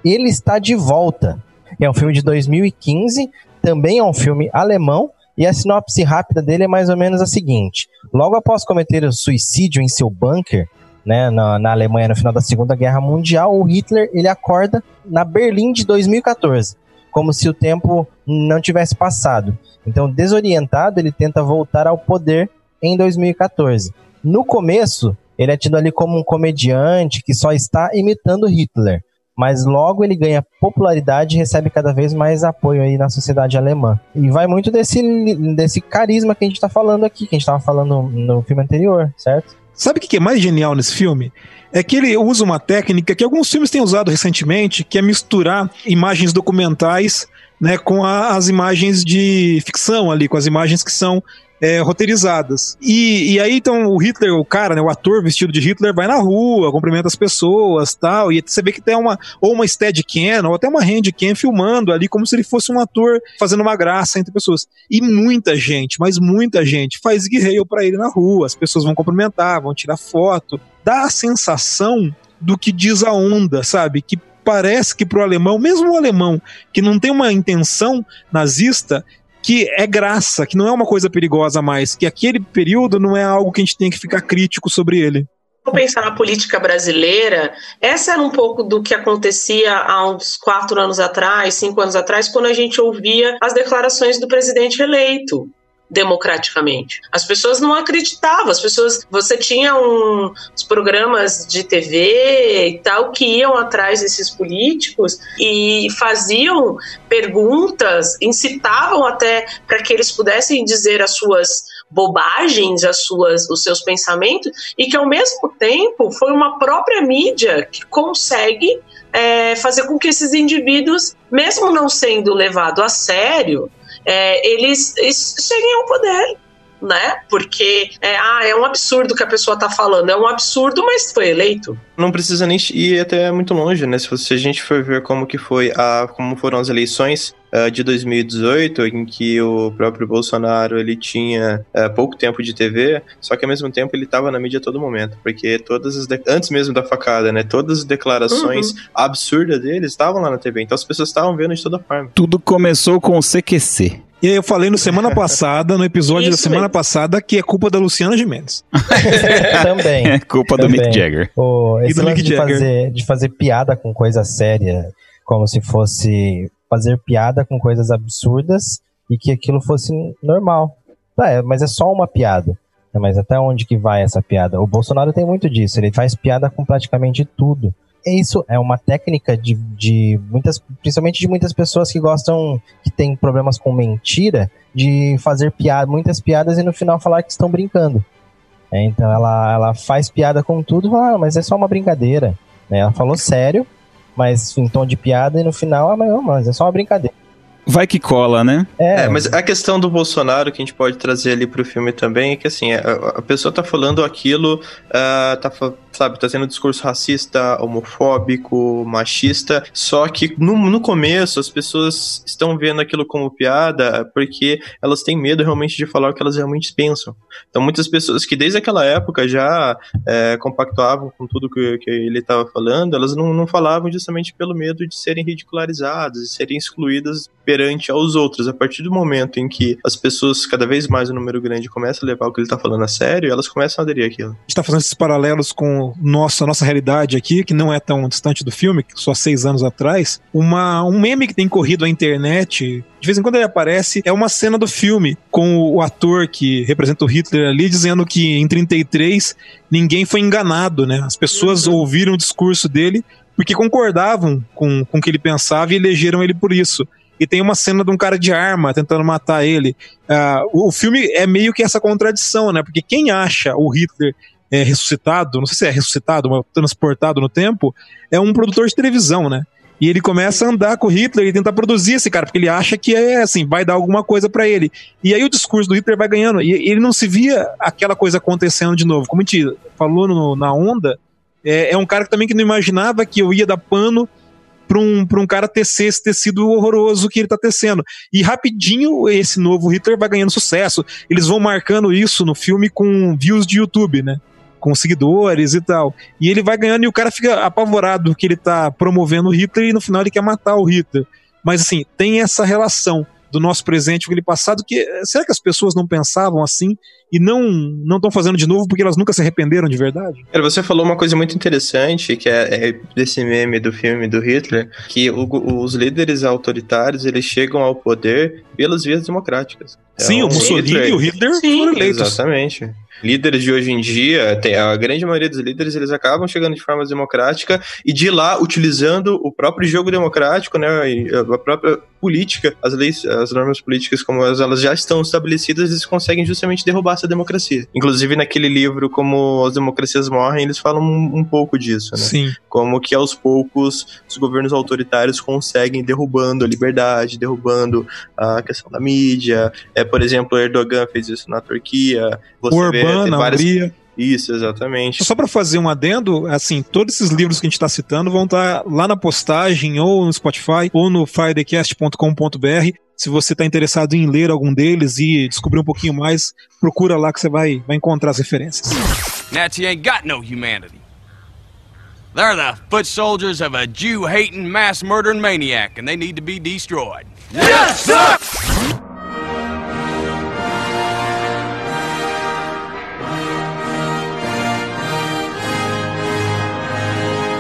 Ele Está de Volta. É um filme de 2015, também é um filme alemão, e a sinopse rápida dele é mais ou menos a seguinte: logo após cometer o suicídio em seu bunker, né, na, na, Alemanha no final da Segunda Guerra Mundial, o Hitler ele acorda na Berlim de 2014, como se o tempo não tivesse passado. Então, desorientado, ele tenta voltar ao poder em 2014. No começo, ele é tido ali como um comediante que só está imitando Hitler, mas logo ele ganha popularidade e recebe cada vez mais apoio aí na sociedade alemã. E vai muito desse, desse carisma que a gente está falando aqui, que a gente estava falando no filme anterior, certo? Sabe o que é mais genial nesse filme? É que ele usa uma técnica que alguns filmes têm usado recentemente, que é misturar imagens documentais né, com a, as imagens de ficção ali, com as imagens que são é, roteirizadas. E, e aí, então, o Hitler, o cara, né, o ator vestido de Hitler, vai na rua, cumprimenta as pessoas tal, e você vê que tem uma, ou uma Steadicam, ou até uma Handcam filmando ali, como se ele fosse um ator fazendo uma graça entre pessoas. E muita gente, mas muita gente, faz guerreiro para ele na rua, as pessoas vão cumprimentar, vão tirar foto. Dá a sensação do que diz a onda, sabe? Que parece que para o alemão, mesmo o alemão que não tem uma intenção nazista, que é graça, que não é uma coisa perigosa mais, que aquele período não é algo que a gente tem que ficar crítico sobre ele. Vou pensar na política brasileira, essa era um pouco do que acontecia há uns quatro anos atrás, cinco anos atrás, quando a gente ouvia as declarações do presidente eleito. Democraticamente. As pessoas não acreditavam, as pessoas, você tinha um, os programas de TV e tal que iam atrás desses políticos e faziam perguntas, incitavam até para que eles pudessem dizer as suas bobagens, as suas, os seus pensamentos, e que ao mesmo tempo foi uma própria mídia que consegue é, fazer com que esses indivíduos, mesmo não sendo levados a sério, é, eles, eles cheguem ao poder né? Porque é, ah, é um absurdo que a pessoa tá falando, é um absurdo, mas foi eleito. Não precisa nem ir até muito longe, né? Se, a gente for ver como que foi a, como foram as eleições uh, de 2018, em que o próprio Bolsonaro ele tinha uh, pouco tempo de TV, só que ao mesmo tempo ele estava na mídia a todo momento, porque todas as antes mesmo da facada, né? Todas as declarações uhum. absurdas dele estavam lá na TV, então as pessoas estavam vendo de toda forma. Tudo começou com o CQC. E aí eu falei no semana passada, no episódio Isso da semana mesmo. passada, que é culpa da Luciana Gimenez. Também. É culpa Também. do Mick Jagger. O, esse e do Mick de Jagger. Fazer, de fazer piada com coisa séria, como se fosse fazer piada com coisas absurdas e que aquilo fosse normal. É, mas é só uma piada. Mas até onde que vai essa piada? O Bolsonaro tem muito disso, ele faz piada com praticamente tudo isso, é uma técnica de, de muitas, principalmente de muitas pessoas que gostam, que têm problemas com mentira, de fazer piada, muitas piadas e no final falar que estão brincando. É, então ela, ela faz piada com tudo, ah, mas é só uma brincadeira. É, ela falou sério, mas em tom de piada e no final, ah, mas, não, mas é só uma brincadeira. Vai que cola, né? É. é. mas a questão do Bolsonaro que a gente pode trazer ali pro filme também é que assim, a, a pessoa tá falando aquilo, uh, tá sabe, tá tendo um discurso racista, homofóbico, machista, só que no, no começo as pessoas estão vendo aquilo como piada porque elas têm medo realmente de falar o que elas realmente pensam. Então muitas pessoas que desde aquela época já é, compactuavam com tudo que, que ele estava falando, elas não, não falavam justamente pelo medo de serem ridicularizadas, de serem excluídas perante aos outros. A partir do momento em que as pessoas, cada vez mais um número grande, começam a levar o que ele está falando a sério, elas começam a aderir àquilo. A gente está fazendo esses paralelos com nossa, nossa realidade aqui, que não é tão distante do filme, só seis anos atrás, uma, um meme que tem corrido a internet, de vez em quando ele aparece, é uma cena do filme com o ator que representa o Hitler ali, dizendo que em 33 ninguém foi enganado, né? As pessoas uhum. ouviram o discurso dele porque concordavam com, com o que ele pensava e elegeram ele por isso e tem uma cena de um cara de arma tentando matar ele. Uh, o filme é meio que essa contradição, né? Porque quem acha o Hitler é, ressuscitado, não sei se é ressuscitado, mas transportado no tempo, é um produtor de televisão, né? E ele começa a andar com o Hitler e tentar produzir esse cara, porque ele acha que é assim, vai dar alguma coisa para ele. E aí o discurso do Hitler vai ganhando. E ele não se via aquela coisa acontecendo de novo. Como a gente falou no, na onda, é, é, um cara que também que não imaginava que eu ia dar pano para um, um cara tecer esse tecido horroroso que ele tá tecendo. E rapidinho esse novo Hitler vai ganhando sucesso. Eles vão marcando isso no filme com views de YouTube, né? com seguidores e tal. E ele vai ganhando e o cara fica apavorado que ele tá promovendo o Hitler e no final ele quer matar o Hitler. Mas assim, tem essa relação do nosso presente com aquele passado que será que as pessoas não pensavam assim e não não estão fazendo de novo porque elas nunca se arrependeram de verdade? Cara, você falou uma coisa muito interessante que é, é desse meme do filme do Hitler, que o, os líderes autoritários eles chegam ao poder pelas vias democráticas. Sim, então, o Mussolini Hitler, e o Hitler sim, foram eleitos. Exatamente líderes de hoje em dia, tem, a grande maioria dos líderes, eles acabam chegando de forma democrática e de lá utilizando o próprio jogo democrático, né, a própria política, as leis, as normas políticas como elas, elas já estão estabelecidas, eles conseguem justamente derrubar essa democracia. Inclusive naquele livro como as democracias morrem, eles falam um, um pouco disso, né? Sim. Como que aos poucos os governos autoritários conseguem derrubando a liberdade, derrubando a questão da mídia. É, por exemplo, Erdogan fez isso na Turquia. Você Orbán, vê, na várias... Hungria. Isso, exatamente. Só para fazer um adendo, assim, todos esses livros que a gente está citando vão estar tá lá na postagem, ou no Spotify, ou no fridaycast.com.br. Se você está interessado em ler algum deles e descobrir um pouquinho mais, procura lá que você vai, vai encontrar as referências. Nazi ain't got no humanity. They're the foot soldiers of a Jew-hating, mass-murdering maniac, and they need to be destroyed. Yes, sir!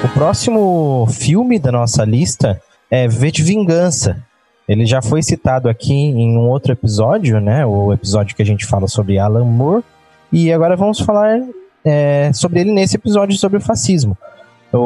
O próximo filme da nossa lista é V de Vingança, Ele já foi citado aqui em um outro episódio, né? O episódio que a gente fala sobre Alan Moore. E agora vamos falar é, sobre ele nesse episódio sobre o fascismo.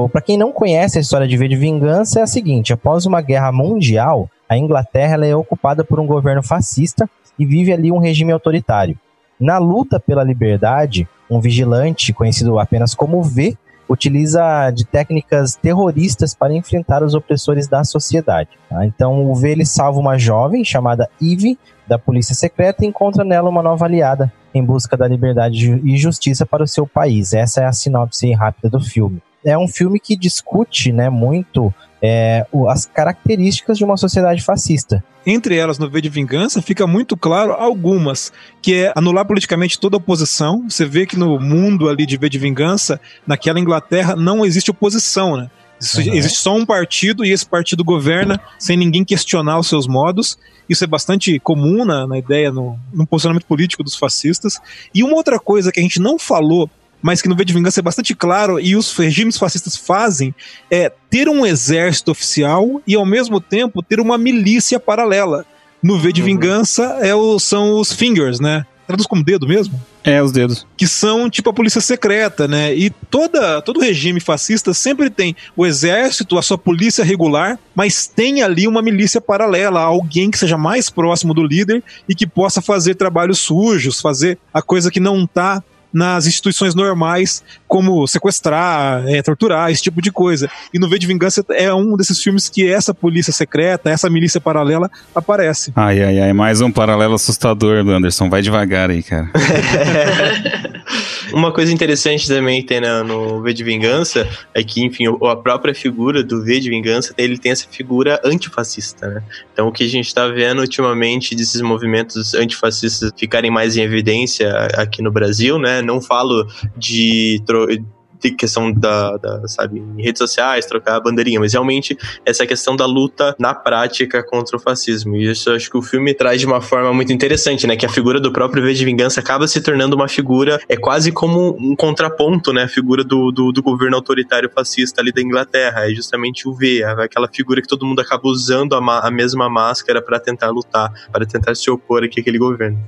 Para quem não conhece a história de V de Vingança, é a seguinte: após uma guerra mundial, a Inglaterra é ocupada por um governo fascista e vive ali um regime autoritário. Na luta pela liberdade, um vigilante, conhecido apenas como V, utiliza de técnicas terroristas para enfrentar os opressores da sociedade. Tá? Então, o V ele salva uma jovem chamada Eve da polícia secreta e encontra nela uma nova aliada em busca da liberdade e justiça para o seu país. Essa é a sinopse rápida do filme. É um filme que discute né, muito é, as características de uma sociedade fascista. Entre elas, no V de Vingança, fica muito claro algumas, que é anular politicamente toda oposição. Você vê que no mundo ali de V de Vingança, naquela Inglaterra, não existe oposição, né? Uhum. Existe só um partido e esse partido governa sem ninguém questionar os seus modos. Isso é bastante comum na, na ideia, no, no posicionamento político dos fascistas. E uma outra coisa que a gente não falou mas que no V de Vingança é bastante claro e os regimes fascistas fazem é ter um exército oficial e ao mesmo tempo ter uma milícia paralela. No V de uhum. Vingança é o, são os fingers, né? Traduz como dedo mesmo? É, os dedos. Que são tipo a polícia secreta, né? E toda, todo regime fascista sempre tem o exército, a sua polícia regular, mas tem ali uma milícia paralela, alguém que seja mais próximo do líder e que possa fazer trabalhos sujos, fazer a coisa que não tá nas instituições normais, como sequestrar, é, torturar, esse tipo de coisa. E no V de Vingança é um desses filmes que essa polícia secreta, essa milícia paralela aparece. Ai, ai, ai, mais um paralelo assustador, Anderson. Vai devagar aí, cara. Uma coisa interessante também que tem no V de Vingança é que, enfim, a própria figura do V de Vingança, ele tem essa figura antifascista, né? Então, o que a gente está vendo ultimamente desses movimentos antifascistas ficarem mais em evidência aqui no Brasil, né? Não falo de questão da, da, sabe, em redes sociais, trocar a bandeirinha, mas realmente essa questão da luta na prática contra o fascismo. E isso eu acho que o filme traz de uma forma muito interessante, né? Que a figura do próprio V de Vingança acaba se tornando uma figura, é quase como um contraponto, né? A figura do, do, do governo autoritário fascista ali da Inglaterra. É justamente o V, é aquela figura que todo mundo acaba usando a, a mesma máscara para tentar lutar, para tentar se opor aqui àquele governo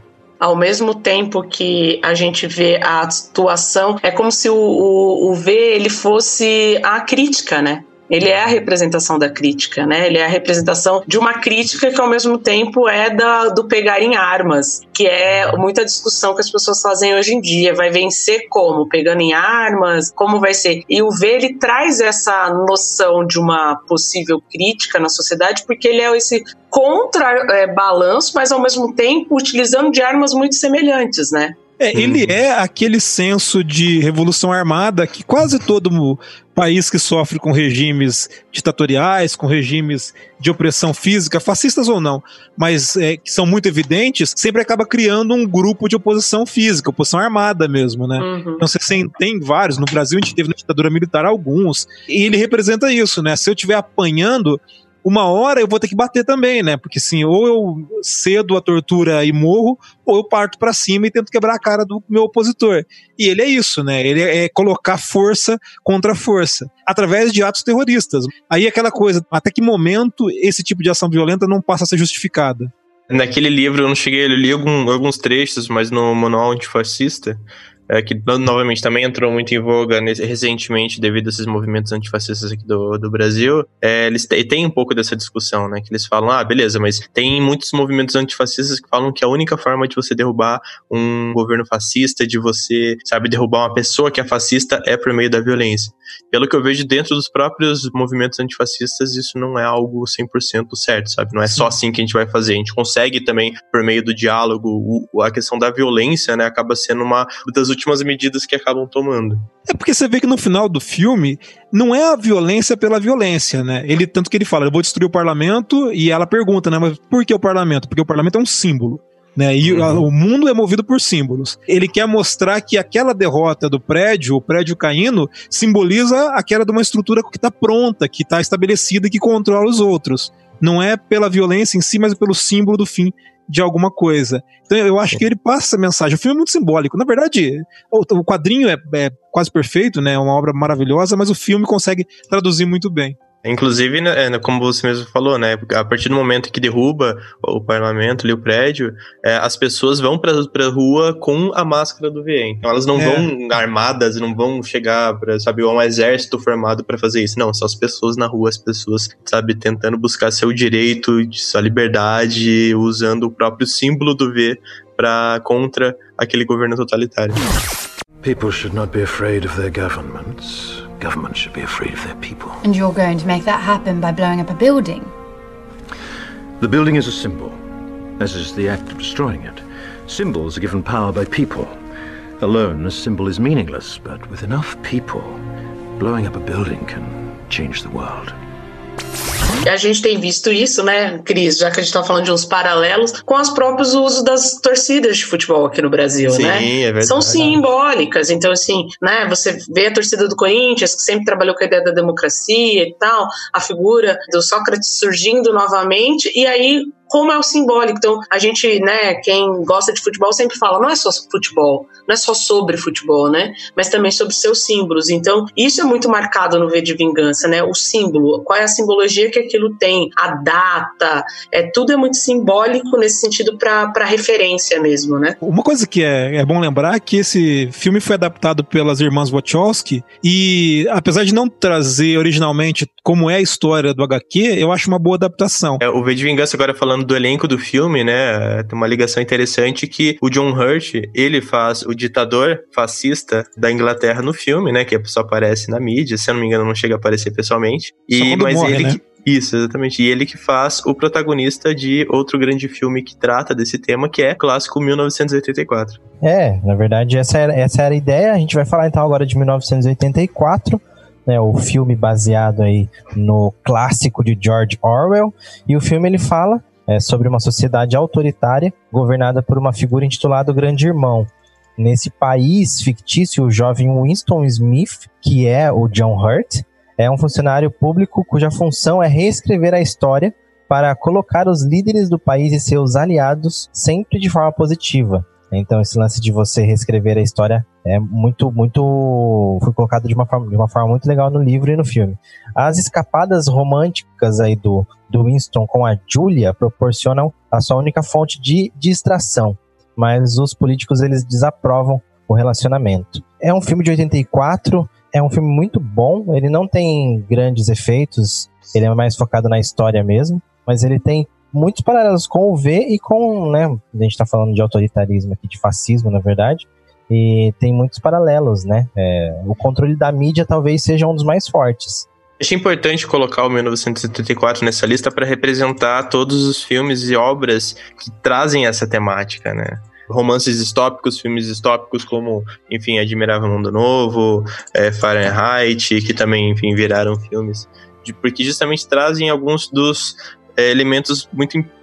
ao mesmo tempo que a gente vê a situação, é como se o, o, o V ele fosse a crítica, né? Ele é a representação da crítica, né? Ele é a representação de uma crítica que ao mesmo tempo é da, do pegar em armas, que é muita discussão que as pessoas fazem hoje em dia. Vai vencer como? Pegando em armas? Como vai ser? E o V ele traz essa noção de uma possível crítica na sociedade, porque ele é esse contra-balanço, é, mas ao mesmo tempo utilizando de armas muito semelhantes, né? É, ele uhum. é aquele senso de revolução armada que quase todo país que sofre com regimes ditatoriais, com regimes de opressão física, fascistas ou não, mas é, que são muito evidentes, sempre acaba criando um grupo de oposição física, oposição armada mesmo, né? Uhum. Então você tem vários, no Brasil a gente teve na ditadura militar alguns, e ele representa isso, né? Se eu estiver apanhando, uma hora eu vou ter que bater também, né? Porque assim, ou eu cedo a tortura e morro, ou eu parto para cima e tento quebrar a cara do meu opositor. E ele é isso, né? Ele é colocar força contra força, através de atos terroristas. Aí aquela coisa, até que momento esse tipo de ação violenta não passa a ser justificada? Naquele livro eu não cheguei, eu li algum, alguns trechos, mas no manual antifascista, é, que novamente também entrou muito em voga nesse, recentemente devido a esses movimentos antifascistas aqui do, do Brasil, é, eles têm um pouco dessa discussão, né? Que eles falam, ah, beleza, mas tem muitos movimentos antifascistas que falam que a única forma de você derrubar um governo fascista, de você, sabe, derrubar uma pessoa que é fascista é por meio da violência. Pelo que eu vejo dentro dos próprios movimentos antifascistas, isso não é algo 100% certo, sabe? Não é só assim que a gente vai fazer. A gente consegue também, por meio do diálogo, o, a questão da violência, né, acaba sendo uma das últimas medidas que acabam tomando. É porque você vê que no final do filme não é a violência pela violência, né? Ele tanto que ele fala, eu vou destruir o parlamento e ela pergunta, né, mas por que o parlamento? Porque o parlamento é um símbolo. Né? E uhum. o mundo é movido por símbolos. Ele quer mostrar que aquela derrota do prédio, o prédio caindo, simboliza a queda de uma estrutura que está pronta, que está estabelecida e que controla os outros. Não é pela violência em si, mas pelo símbolo do fim de alguma coisa. Então eu acho que ele passa essa mensagem. O filme é muito simbólico. Na verdade, o, quadrinho é, é quase perfeito, né? É uma obra maravilhosa, mas o filme consegue traduzir muito bem. Inclusive, né, é, como você mesmo falou, né? A partir do momento que derruba o parlamento ali, o prédio, é, as pessoas vão pra, pra rua com a máscara do VE. Então elas não É. vão armadas, não vão chegar pra, sabe, um exército formado pra fazer isso. Não, são as pessoas na rua, as pessoas, sabe, tentando buscar seu direito, sua liberdade, usando o próprio símbolo do V pra contra aquele governo totalitário. People should not be afraid of their governments. Governments should be afraid of their people. And you're going to make that happen by blowing up a building? The building is a symbol, as is the act of destroying it. Symbols are given power by people. Alone, a symbol is meaningless, but with enough people, blowing up a building can change the world. E a gente tem visto isso, né, Cris, já que a gente tá falando de uns paralelos, com os próprios usos das torcidas de futebol aqui no Brasil, Sim, né? é verdade. São simbólicas. Então, assim, né, você vê a torcida do Corinthians, que sempre trabalhou com a ideia da democracia e tal, a figura do Sócrates surgindo novamente, e aí como é o simbólico. Então, a gente, né, quem gosta de futebol sempre fala, não é só futebol, não é só sobre futebol, né, mas também sobre seus símbolos. Então, isso é muito marcado no V de Vingança, né, o símbolo, qual é a simbologia que aquilo tem, a data, é tudo é muito simbólico nesse sentido para referência mesmo, né. Uma coisa que é, é bom lembrar é que esse filme foi adaptado pelas irmãs Wachowski e, apesar de não trazer originalmente como é a história do HQ, eu acho uma boa adaptação. É, o V de Vingança, agora falando do elenco do filme, né? Tem uma ligação interessante que o John Hurt, ele faz o ditador fascista da Inglaterra no filme, né? Que só aparece na mídia, se eu não me engano, não chega a aparecer pessoalmente. E, mas morre, ele né? que- Isso, exatamente. E ele que faz o protagonista de outro grande filme que trata desse tema, que é clássico 1984. É, na verdade, essa era, essa era a ideia. A gente vai falar então agora de 1984, né, o filme baseado aí no clássico de George Orwell. E o filme ele fala é, sobre uma sociedade autoritária governada por uma figura intitulada Grande Irmão. Nesse país fictício, o jovem Winston Smith, que é o John Hurt, é um funcionário público cuja função é reescrever a história para colocar os líderes do país e seus aliados sempre de forma positiva. Então, esse lance de você reescrever a história é muito, muito. Foi colocado de uma forma, de uma forma muito legal no livro e no filme. As escapadas românticas aí do, do Winston com a Julia proporcionam a sua única fonte de distração, mas os políticos eles desaprovam o relacionamento. É um filme de 84, é um filme muito bom, ele não tem grandes efeitos, ele é mais focado na história mesmo, mas ele tem muitos paralelos com o V e com, né, a gente tá falando de autoritarismo aqui, de fascismo, na verdade, e tem muitos paralelos, né? É, o controle da mídia talvez seja um dos mais fortes. Achei importante colocar o 1974 nessa lista para representar todos os filmes e obras que trazem essa temática, né? Romances distópicos, filmes distópicos como, enfim, Admirável Mundo Novo, é, Fahrenheit, que também, enfim, viraram filmes, de, porque justamente trazem alguns dos é, elementos muito importantes,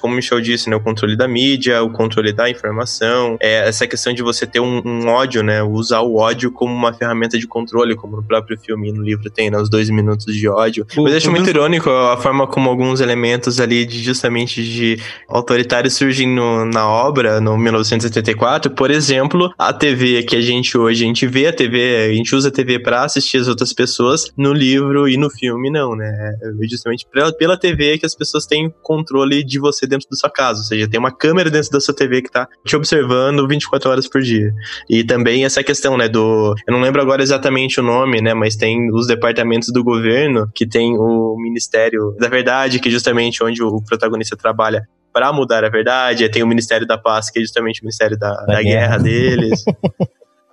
como o Michel disse, né? O controle da mídia, o controle da informação, é, essa questão de você ter um, um ódio, né? Usar o ódio como uma ferramenta de controle, como no próprio filme e no livro tem, né? Os dois minutos de ódio. Pô, Mas eu acho muito irônico a forma como alguns elementos ali de justamente de autoritários surgem no- na obra, no 1974. Por exemplo, a TV que a gente hoje, a gente vê a TV, a gente usa a TV pra assistir as outras pessoas, no livro e no filme não, né? É justamente pela, pela TV que as pessoas têm controle de você dentro da sua casa, ou seja, tem uma câmera dentro da sua TV que tá te observando 24 horas por dia. E também essa questão, né, do... Eu não lembro agora exatamente o nome, né, mas tem os departamentos do governo que tem o Ministério da Verdade, que é justamente onde o protagonista trabalha para mudar a verdade, tem o Ministério da Paz, que é justamente o Ministério da, da, guerra. guerra deles.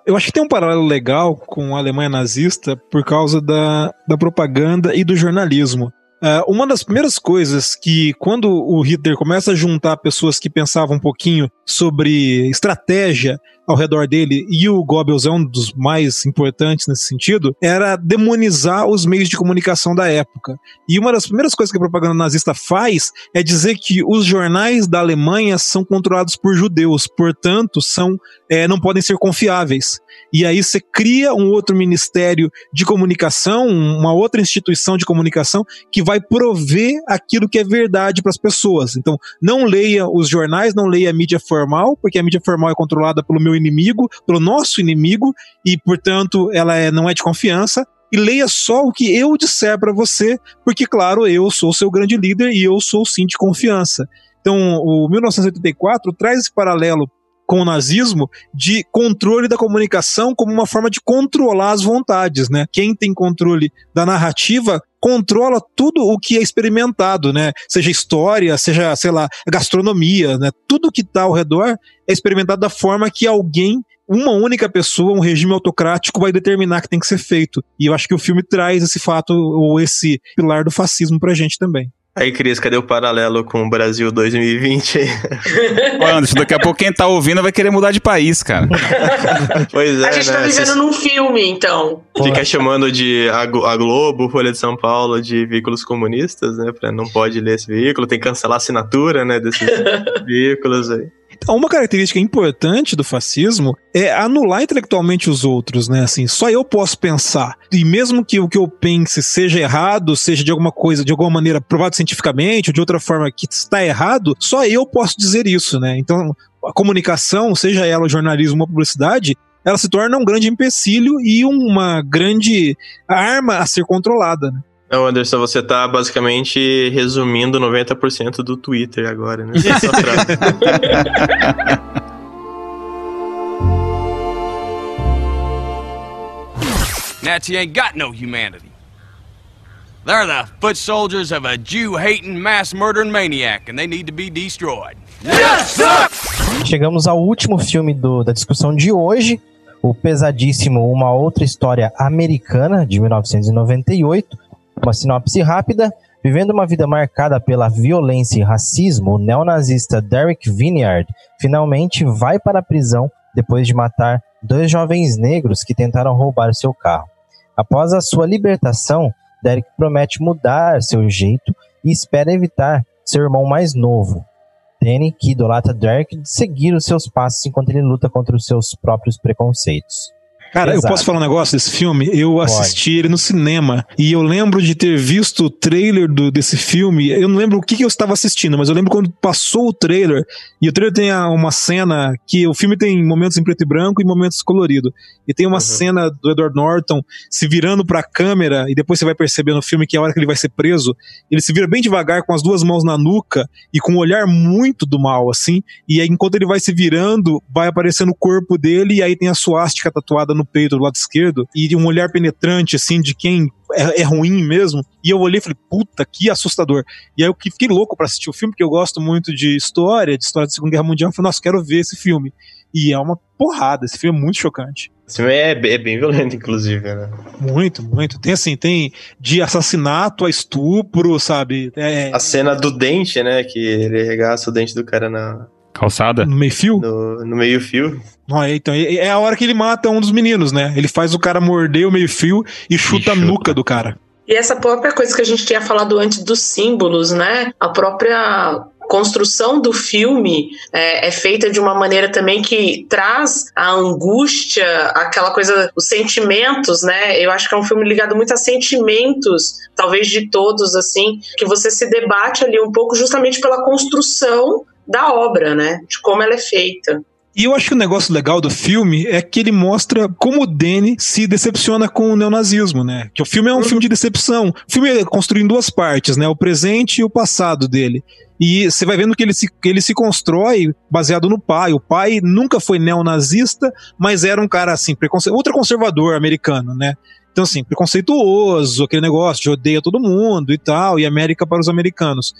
Eu acho que tem um paralelo legal com a Alemanha nazista por causa da, da propaganda e do jornalismo. Ah, uma das primeiras coisas que, quando o Hitler começa a juntar pessoas que pensavam um pouquinho sobre estratégia ao redor dele, e o Goebbels é um dos mais importantes nesse sentido, era demonizar os meios de comunicação da época. E uma das primeiras coisas que a propaganda nazista faz é dizer que os jornais da Alemanha são controlados por judeus, portanto, são, eh, não podem ser confiáveis. E aí você cria um outro ministério de comunicação, uma outra instituição de comunicação que vai prover aquilo que é verdade para as pessoas. Então, não leia os jornais, não leia a mídia formal, porque a mídia formal é controlada pelo meu inimigo, pelo nosso inimigo, e, portanto, ela é- não é de confiança. e leia só o que eu disser para você, porque, claro, eu sou seu grande líder e eu sou sim de confiança. Então, o 1984 traz esse paralelo com o nazismo de controle da comunicação como uma forma de controlar as vontades, né? Quem tem controle da narrativa controla tudo o que é experimentado, né? Seja história, seja, sei lá, gastronomia, né? Tudo que está ao redor é experimentado da forma que alguém uma única pessoa, um regime autocrático vai determinar que tem que ser feito. E eu acho que o filme traz esse fato ou esse pilar do fascismo pra gente também. Aí, Cris, cadê o paralelo com o Brasil 2020? Ô, Anderson, daqui a pouco quem tá ouvindo vai querer mudar de país, cara. pois é, A gente tá né? vivendo Cês- num filme, então. Fica chamando de a Globo, Folha de São Paulo de veículos comunistas, né? Pra não pode ler esse veículo, tem que cancelar a assinatura, né? Desses veículos aí. Então, uma característica importante do fascismo é anular intelectualmente os outros, né? Assim, só eu posso pensar. E mesmo que o que eu pense seja errado, seja de alguma coisa, de alguma maneira provado cientificamente, ou de outra forma que está errado, só eu posso dizer isso, né? Então, a comunicação, seja ela jornalismo ou publicidade, ela se torna um grande empecilho e uma grande arma a ser controlada, né? Não, Anderson, você tá basicamente resumindo 90% do Twitter agora, né? Nazi ain't got no humanity. They're the foot soldiers of a Jew hating, mass murdering maniac, and they need to be destroyed. Chegamos ao último filme do- da discussão de hoje, o pesadíssimo Uma Outra História Americana, de 1998. Uma sinopse rápida. Vivendo uma vida marcada pela violência e racismo, o neonazista Derek Vineyard finalmente vai para a prisão depois de matar dois jovens negros que tentaram roubar seu carro. Após a sua libertação, Derek promete mudar seu jeito e espera evitar seu irmão mais novo, Danny, que idolatra Derek, de seguir os seus passos enquanto ele luta contra os seus próprios preconceitos. Cara, eu Exato. posso falar um negócio desse filme? Eu assisti ele no cinema e eu lembro de ter visto o trailer do, desse filme. Eu não lembro o que, que eu estava assistindo, mas eu lembro quando passou o trailer. E o trailer tem a- uma cena que o filme tem momentos em preto e branco e momentos coloridos. E tem uma cena do Edward Norton se virando pra câmera, e depois você vai perceber no filme que é a hora que ele vai ser preso, ele se vira bem devagar com as duas mãos na nuca e com um olhar muito do mal, assim. E aí, enquanto ele vai se virando, vai aparecendo o corpo dele, e aí tem a suástica tatuada no peito do lado esquerdo, e um olhar penetrante, assim, de quem é, é ruim mesmo. E eu olhei e falei, puta, que assustador. E aí eu que- fiquei louco pra assistir o filme, porque eu gosto muito de história, de história da Segunda Guerra Mundial. Eu falei, nossa, quero ver esse filme. E é uma porrada, esse filme é muito chocante. Esse filme é, é bem violento, inclusive, né? Muito, muito. Tem assim, tem de assassinato a estupro, sabe? É, A cena do dente, né? Que ele arregaça o dente do cara na, Calçada. no meio fio. no, no meio-fio. Ó, então, é é a hora que ele mata um dos meninos, né? Ele faz o cara morder o meio fio e chuta a chuta. nuca do cara. E essa própria coisa que a gente tinha falado antes dos símbolos, né? A própria construção do filme é, é feita de uma maneira também que traz a angústia, aquela coisa, os sentimentos, né? Eu acho que é um filme ligado muito a sentimentos, talvez de todos, assim, que você se debate ali um pouco justamente pela construção da obra, né? De como ela é feita. E eu acho que o negócio legal do filme é que ele mostra como o Danny se decepciona com o neonazismo, né? Que o filme é um filme de decepção. O filme é construído em duas partes, né? O presente e o passado dele. E você vai vendo que ele se, que ele se constrói baseado no pai. O pai nunca foi neonazista, mas era um cara assim, ultraconservador americano, né? Então, assim, preconceituoso, aquele negócio de odeia todo mundo e tal, e América para os americanos.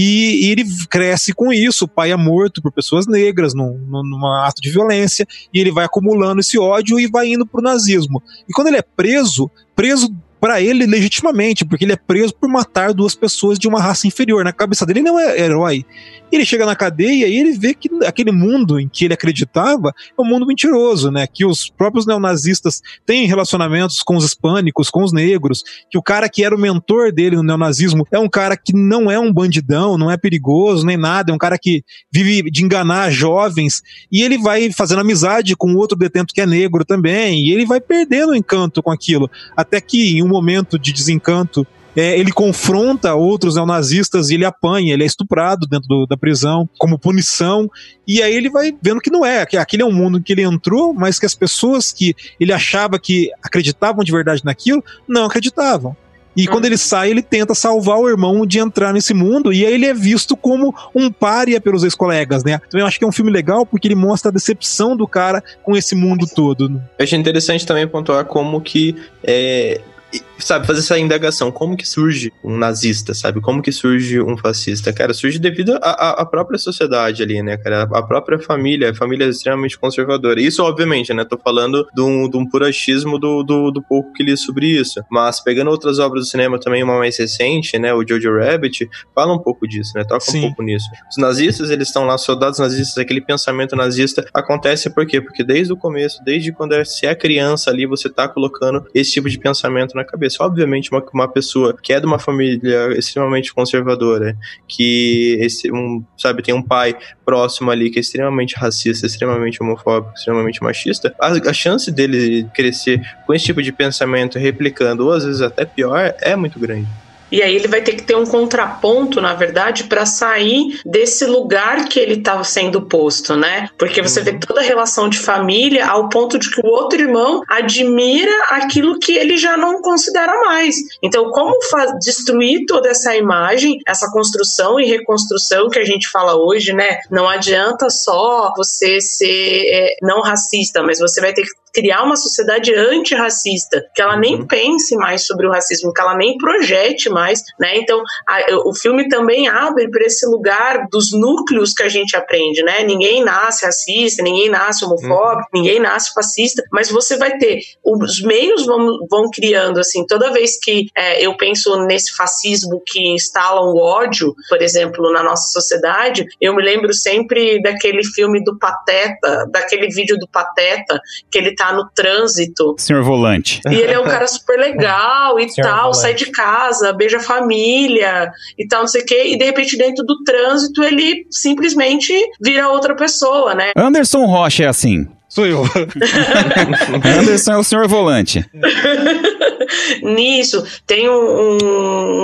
E, e ele cresce com isso. O pai é morto por pessoas negras num, num, num ato de violência, e ele vai acumulando esse ódio e vai indo pro nazismo. E quando ele é preso, preso para ele legitimamente, porque ele é preso por matar duas pessoas de uma raça inferior. Na cabeça dele, ele não é herói. Ele chega na cadeia e ele vê que aquele mundo em que ele acreditava é um mundo mentiroso, né? Que os próprios neonazistas têm relacionamentos com os hispânicos, com os negros, que o cara que era o mentor dele no neonazismo é um cara que não é um bandidão, não é perigoso nem nada, é um cara que vive de enganar jovens e ele vai fazendo amizade com outro detento que é negro também, e ele vai perdendo o encanto com aquilo, até que em um momento de desencanto é, ele confronta outros neonazistas e ele apanha, ele é estuprado dentro do, da prisão como punição. E aí ele vai vendo que não é, que aquele é um mundo em que ele entrou, mas que as pessoas que ele achava que acreditavam de verdade naquilo, não acreditavam. E quando ele sai, ele tenta salvar o irmão de entrar nesse mundo, e aí ele é visto como um pária pelos ex-colegas, né? Então eu acho que é um filme legal porque ele mostra a decepção do cara com esse mundo todo. né? Eu achei interessante também pontuar como que é, e, sabe, fazer essa indagação, como que surge um nazista, sabe? Como que surge um fascista? Cara, surge devido à própria sociedade ali, né, cara? A própria família, a família é extremamente conservadora. Isso, obviamente, né? Tô falando de um, de um purachismo do, do, do pouco que li sobre isso. Mas pegando outras obras do cinema também, uma mais recente, né? O Jojo Rabbit, fala um pouco disso, né? Toca Sim. um pouco nisso. Os nazistas, eles estão lá, soldados nazistas, aquele pensamento nazista acontece por quê? Porque desde o começo, desde quando é- se é criança ali, você tá colocando esse tipo de pensamento na cabeça. Obviamente, uma, uma pessoa que é de uma família extremamente conservadora, que esse, um, sabe, tem um pai próximo ali que é extremamente racista, extremamente homofóbico, extremamente machista, a, a chance dele crescer com esse tipo de pensamento replicando, ou às vezes até pior, é muito grande. E aí ele vai ter que ter um contraponto, na verdade, para sair desse lugar que ele estava sendo posto, né? Porque você vê toda a relação de família ao ponto de que o outro irmão admira aquilo que ele já não considera mais. Então, como destruir toda essa imagem, essa construção e reconstrução que a gente fala hoje, né? Não adianta só você ser é, não racista, mas você vai ter que criar uma sociedade antirracista, que ela nem pense mais sobre o racismo, que ela nem projete mais, né? Então, a- o filme também abre para esse lugar dos núcleos que a gente aprende, né? Ninguém nasce racista, ninguém nasce homofóbico, ninguém nasce fascista, mas você vai ter os meios vão, vão criando assim. Toda vez que é, eu penso nesse fascismo que instala o ódio, por exemplo, na nossa sociedade, eu me lembro sempre daquele filme do Pateta, daquele vídeo do Pateta que ele tá no trânsito Senhor Volante. e ele é um cara super legal e Senhor tal, Volante. sai de casa, beija a família e tal, não sei o quê. E de repente, dentro do trânsito, ele simplesmente vira outra pessoa, né? Anderson Rocha é assim. Sou eu. Anderson é o senhor volante. Nisso, tem um, um-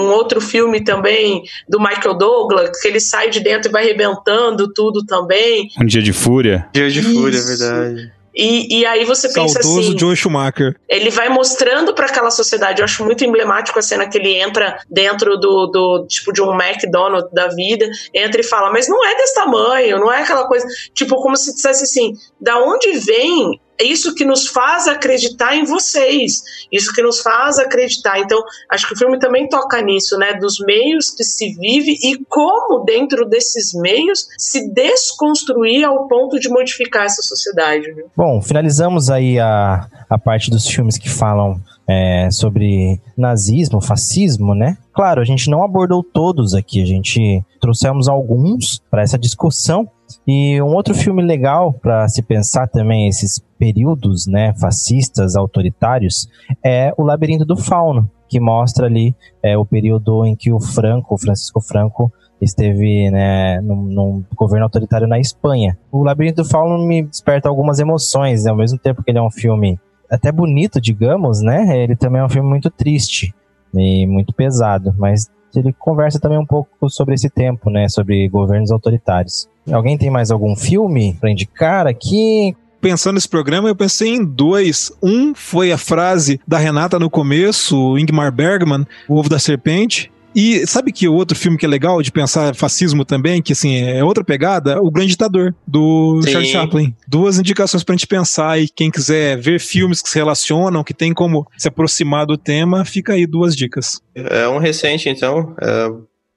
um outro filme também do Michael Douglas, que ele sai de dentro e vai arrebentando tudo também. Um dia de fúria. Dia de fúria, é Isso. verdade. E, e aí você pensa Saudoso assim. Joe Schumacher. ele vai mostrando para aquela sociedade. Eu acho muito emblemático a cena que ele entra dentro do, do tipo de um McDonald's da vida, entra e fala, mas não é desse tamanho, não é aquela coisa, tipo como se dissesse assim, da onde vem isso que nos faz acreditar em vocês, isso que nos faz acreditar. Então, acho que o filme também toca nisso, né, dos meios que se vive e como dentro desses meios se desconstruir ao ponto de modificar essa sociedade. né? Bom, finalizamos aí a, a parte dos filmes que falam é, sobre nazismo, fascismo, né? Claro, a gente não abordou todos aqui, a gente trouxemos alguns para essa discussão. E um outro filme legal para se pensar também esses períodos, né, fascistas, autoritários, é O Labirinto do Fauno, que mostra ali é, o período em que o Franco, Francisco Franco, esteve né, num, num governo autoritário na Espanha. O Labirinto do Fauno me desperta algumas emoções, né? ao mesmo tempo que ele é um filme até bonito, digamos, né? Ele também é um filme muito triste e muito pesado, mas ele conversa também um pouco sobre esse tempo, né? Sobre governos autoritários. Alguém tem mais algum filme para indicar aqui? Pensando nesse programa, eu pensei em dois. Um foi a frase da Renata no começo, Ingmar Bergman, O Ovo da Serpente. E sabe que outro filme que é legal de pensar fascismo também, que assim, é outra pegada? O Grande Ditador, do Sim. Charles Chaplin. Duas indicações pra gente pensar e quem quiser ver filmes que se relacionam, que tem como se aproximar do tema, fica aí duas dicas. É um recente, então, é,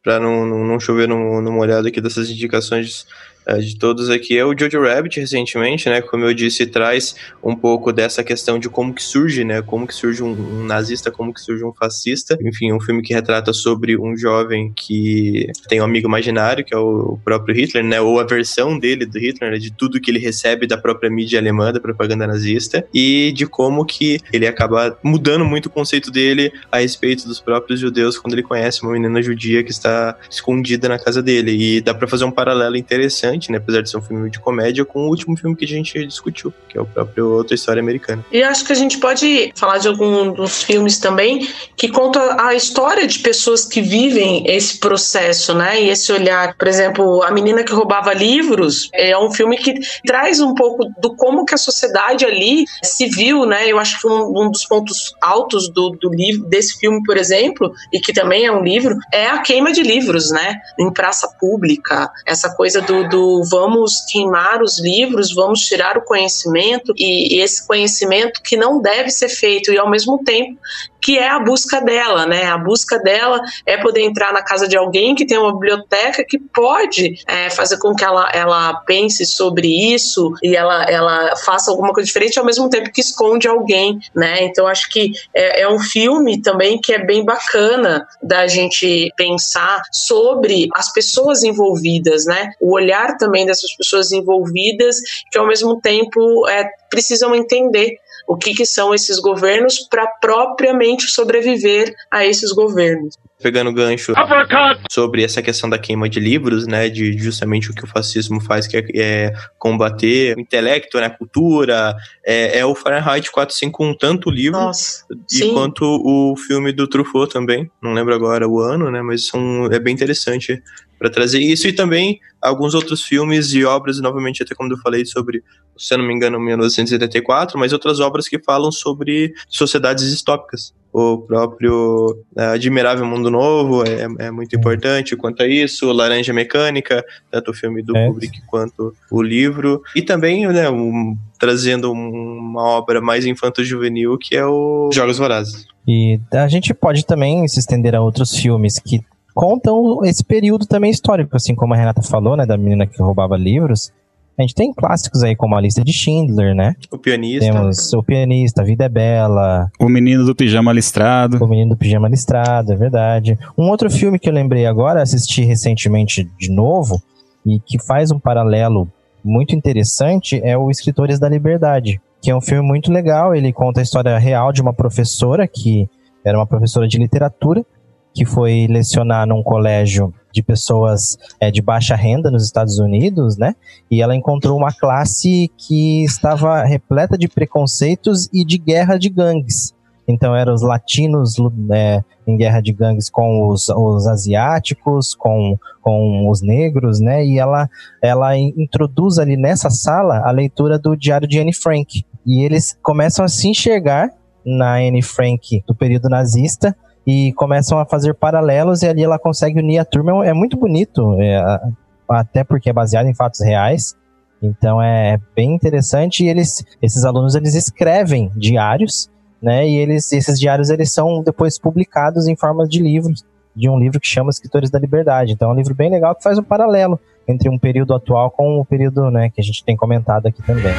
para não, não, não chover num- numa olhada aqui dessas indicações é, de todos aqui, é o Jojo Rabbit, recentemente, né? Como eu disse, traz um pouco dessa questão de como que surge, né? Como que surge um, um nazista, como que surge um fascista. Enfim, um filme que retrata sobre um jovem que tem um amigo imaginário, que é o próprio Hitler, né? Ou a versão dele do Hitler, né, de tudo que ele recebe da própria mídia alemã, da propaganda nazista, e de como que ele acaba mudando muito o conceito dele a respeito dos próprios judeus quando ele conhece uma menina judia que está escondida na casa dele. E dá pra fazer um paralelo interessante interessante, né? Apesar de ser um filme de comédia, com o último filme que a gente discutiu, que é o próprio Outra História Americana. E acho que a gente pode falar de algum dos filmes também que conta a história de pessoas que vivem esse processo, né? E esse olhar. Por exemplo, A Menina que Roubava Livros é um filme que traz um pouco do como que a sociedade ali se viu, né? Eu acho que um, um dos pontos altos do, do livro, desse filme, por exemplo, e que também é um livro, é a queima de livros, né? Em praça pública. Essa coisa do, do vamos queimar os livros, vamos tirar o conhecimento e, esse conhecimento que não deve ser feito e ao mesmo tempo que é a busca dela, né? A busca dela é poder entrar na casa de alguém que tem uma biblioteca que pode é, fazer com que ela, ela pense sobre isso e ela, ela faça alguma coisa diferente ao mesmo tempo que esconde alguém, né? Então acho que é, é um filme também que é bem bacana da gente pensar sobre as pessoas envolvidas, né? O olhar também dessas pessoas envolvidas que ao mesmo tempo é, precisam entender o que, que são esses governos para propriamente sobreviver a esses governos. Pegando gancho sobre essa questão da queima de livros, né, de justamente o que o fascismo faz, que é, é combater o intelecto, né, a cultura, é, é, o Fahrenheit 451, tanto o livro Nossa, e sim. quanto o filme do Truffaut também, não lembro agora o ano, né, mas são, é bem interessante para trazer isso e também alguns outros filmes e obras, novamente, até como eu falei sobre, se eu não me engano, 1974, mas outras obras que falam sobre sociedades distópicas. O próprio é, Admirável Mundo Novo é, é, muito importante quanto a isso, Laranja Mecânica, tanto o filme do É. Kubrick quanto o livro, e também né, um- trazendo uma obra mais infanto-juvenil que é o Jogos Vorazes. E a gente pode também se estender a outros filmes que contam esse período também histórico, assim como a Renata falou, né, da menina que roubava livros. A gente tem clássicos aí como a lista de Schindler, né? O pianista. Temos o pianista, A Vida é Bela, O menino do pijama listrado. O Menino do Pijama Listrado, é verdade. Um outro filme que eu lembrei agora, assisti recentemente de novo, e que faz um paralelo muito interessante, é o Escritores da Liberdade, que é um filme muito legal. Ele conta a história real de uma professora que era uma professora de literatura, que foi lecionar num colégio de pessoas é, de baixa renda nos Estados Unidos, né? E ela encontrou uma classe que estava repleta de preconceitos e de guerra de gangues. Então eram os latinos é, em guerra de gangues com os, os asiáticos, com, com os negros, né? E ela, ela in- introduz ali nessa sala a leitura do Diário de Anne Frank. E eles começam a se enxergar na Anne Frank do período nazista e começam a fazer paralelos e ali ela consegue unir a turma. É muito bonito, é, até porque é baseado em fatos reais. Então é bem interessante e eles, esses alunos eles escrevem diários, né? E eles, esses diários eles são depois publicados em forma de livros, de um livro que chama Escritores da Liberdade. Então é um livro bem legal que faz um paralelo entre um período atual com o período, né, que a gente tem comentado aqui também.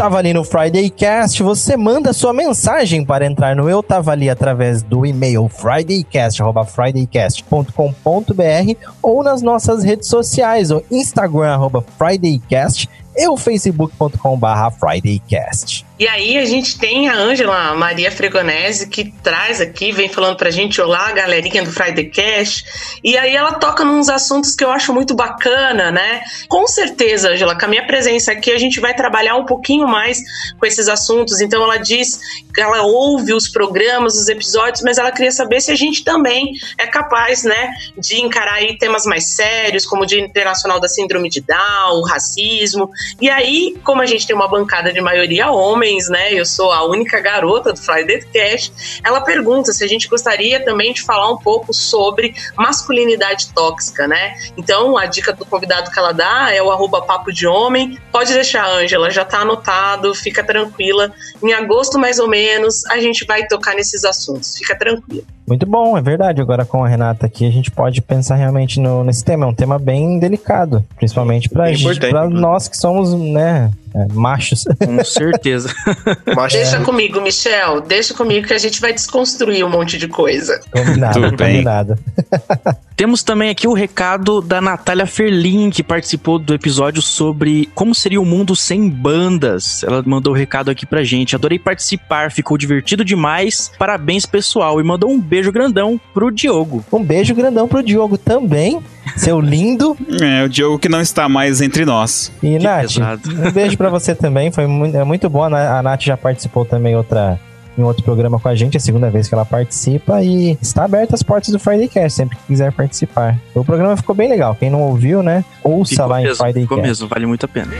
Eu tava ali no Friday Cast, você manda sua mensagem para entrar no Eu Tava Ali através do e-mail fridaycast@fridaycast.com.br ou nas nossas redes sociais, o Instagram arroba Fridaycast e o facebook.com/fridaycast. E aí a gente tem a Ângela Maria Fregonese que traz aqui, vem falando pra gente, olá, galerinha do Friday Cash. E aí ela toca nos assuntos que eu acho muito bacana, né? Com certeza, Ângela, com a minha presença aqui a gente vai trabalhar um pouquinho mais com esses assuntos. Então ela diz que ela ouve os programas, os episódios, mas ela queria saber se a gente também é capaz, né, de encarar aí temas mais sérios, como o Dia Internacional da Síndrome de Down, o racismo. E aí, como a gente tem uma bancada de maioria homens, né? Eu sou a única garota do Friday Cast. Ela pergunta se a gente gostaria também de falar um pouco sobre masculinidade tóxica, né? Então, a dica do convidado que ela dá é o arroba papo de homem. Pode deixar, Ângela, já tá anotado, fica tranquila. Em agosto, mais ou menos, a gente vai tocar nesses assuntos. Fica tranquila. Muito bom, é verdade. Agora com a Renata aqui, a gente pode pensar realmente no, nesse tema. É um tema bem delicado, principalmente pra, Bem gente, pra nós que somos, né, é, machos. Com certeza. Mas Deixa comigo, Michel. Deixa comigo que a gente vai desconstruir um monte de coisa. Combinado, Tudo bem. combinado. Temos também aqui o recado da Natália Ferlin, que participou do episódio sobre como seria o mundo sem bandas. Ela mandou o recado aqui pra gente. Adorei participar, ficou divertido demais. Parabéns, pessoal. E mandou um beijo grandão pro Diogo. Um beijo grandão pro Diogo também, seu lindo. É, o Diogo que não está mais entre nós. E, Que Nath, pesado. um beijo pra você também. Foi muito, é muito bom. A Nath já participou também outra, em outro programa com a gente, é a segunda vez que ela participa. E está aberta as portas do Friday Cast, sempre que quiser participar. O programa ficou bem legal. Quem não ouviu, né? Ouça Ficou lá em mesmo, Friday ficou Cast. mesmo, vale muito a pena.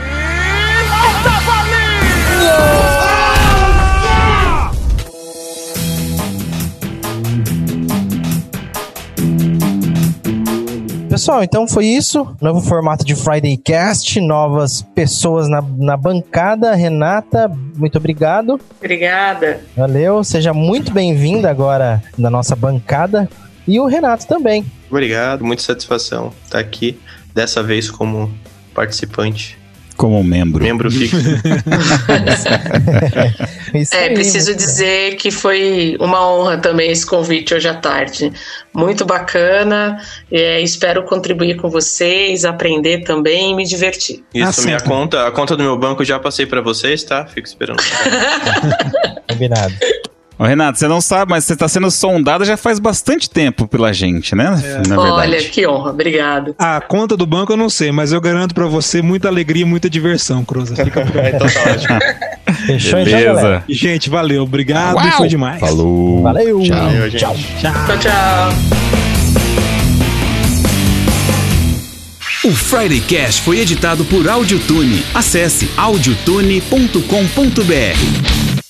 Pessoal, então foi isso. Novo formato de Friday Cast, novas pessoas na, na bancada. Renata, muito obrigado. Obrigada. Valeu, seja muito bem-vinda agora na nossa bancada. E o Renato também. Obrigado, muita satisfação estar aqui, dessa vez como participante, Como um membro. membro fixo. É, aí, preciso muito dizer que foi uma honra também esse convite hoje à tarde. Muito bacana. É, espero contribuir com vocês, aprender também e me divertir. Isso, Ah, minha conta, a conta do meu banco eu já passei pra vocês, tá? Fico esperando. Combinado. Ô, Renato, você não sabe, mas você está sendo sondada já faz bastante tempo pela gente, né? Na Olha, verdade. que honra. Obrigado. A conta do banco eu não sei, mas eu garanto pra você muita alegria e muita diversão, Cruza. Fica por aí. então tá ótimo. Fechou? Beleza. Gente, valeu, obrigado, Uau! foi demais. Falou. Valeu. Tchau. Valeu, gente. Tchau. Tchau, tchau. O Friday Cast foi editado por Audiotune. Acesse audiotune.com.br.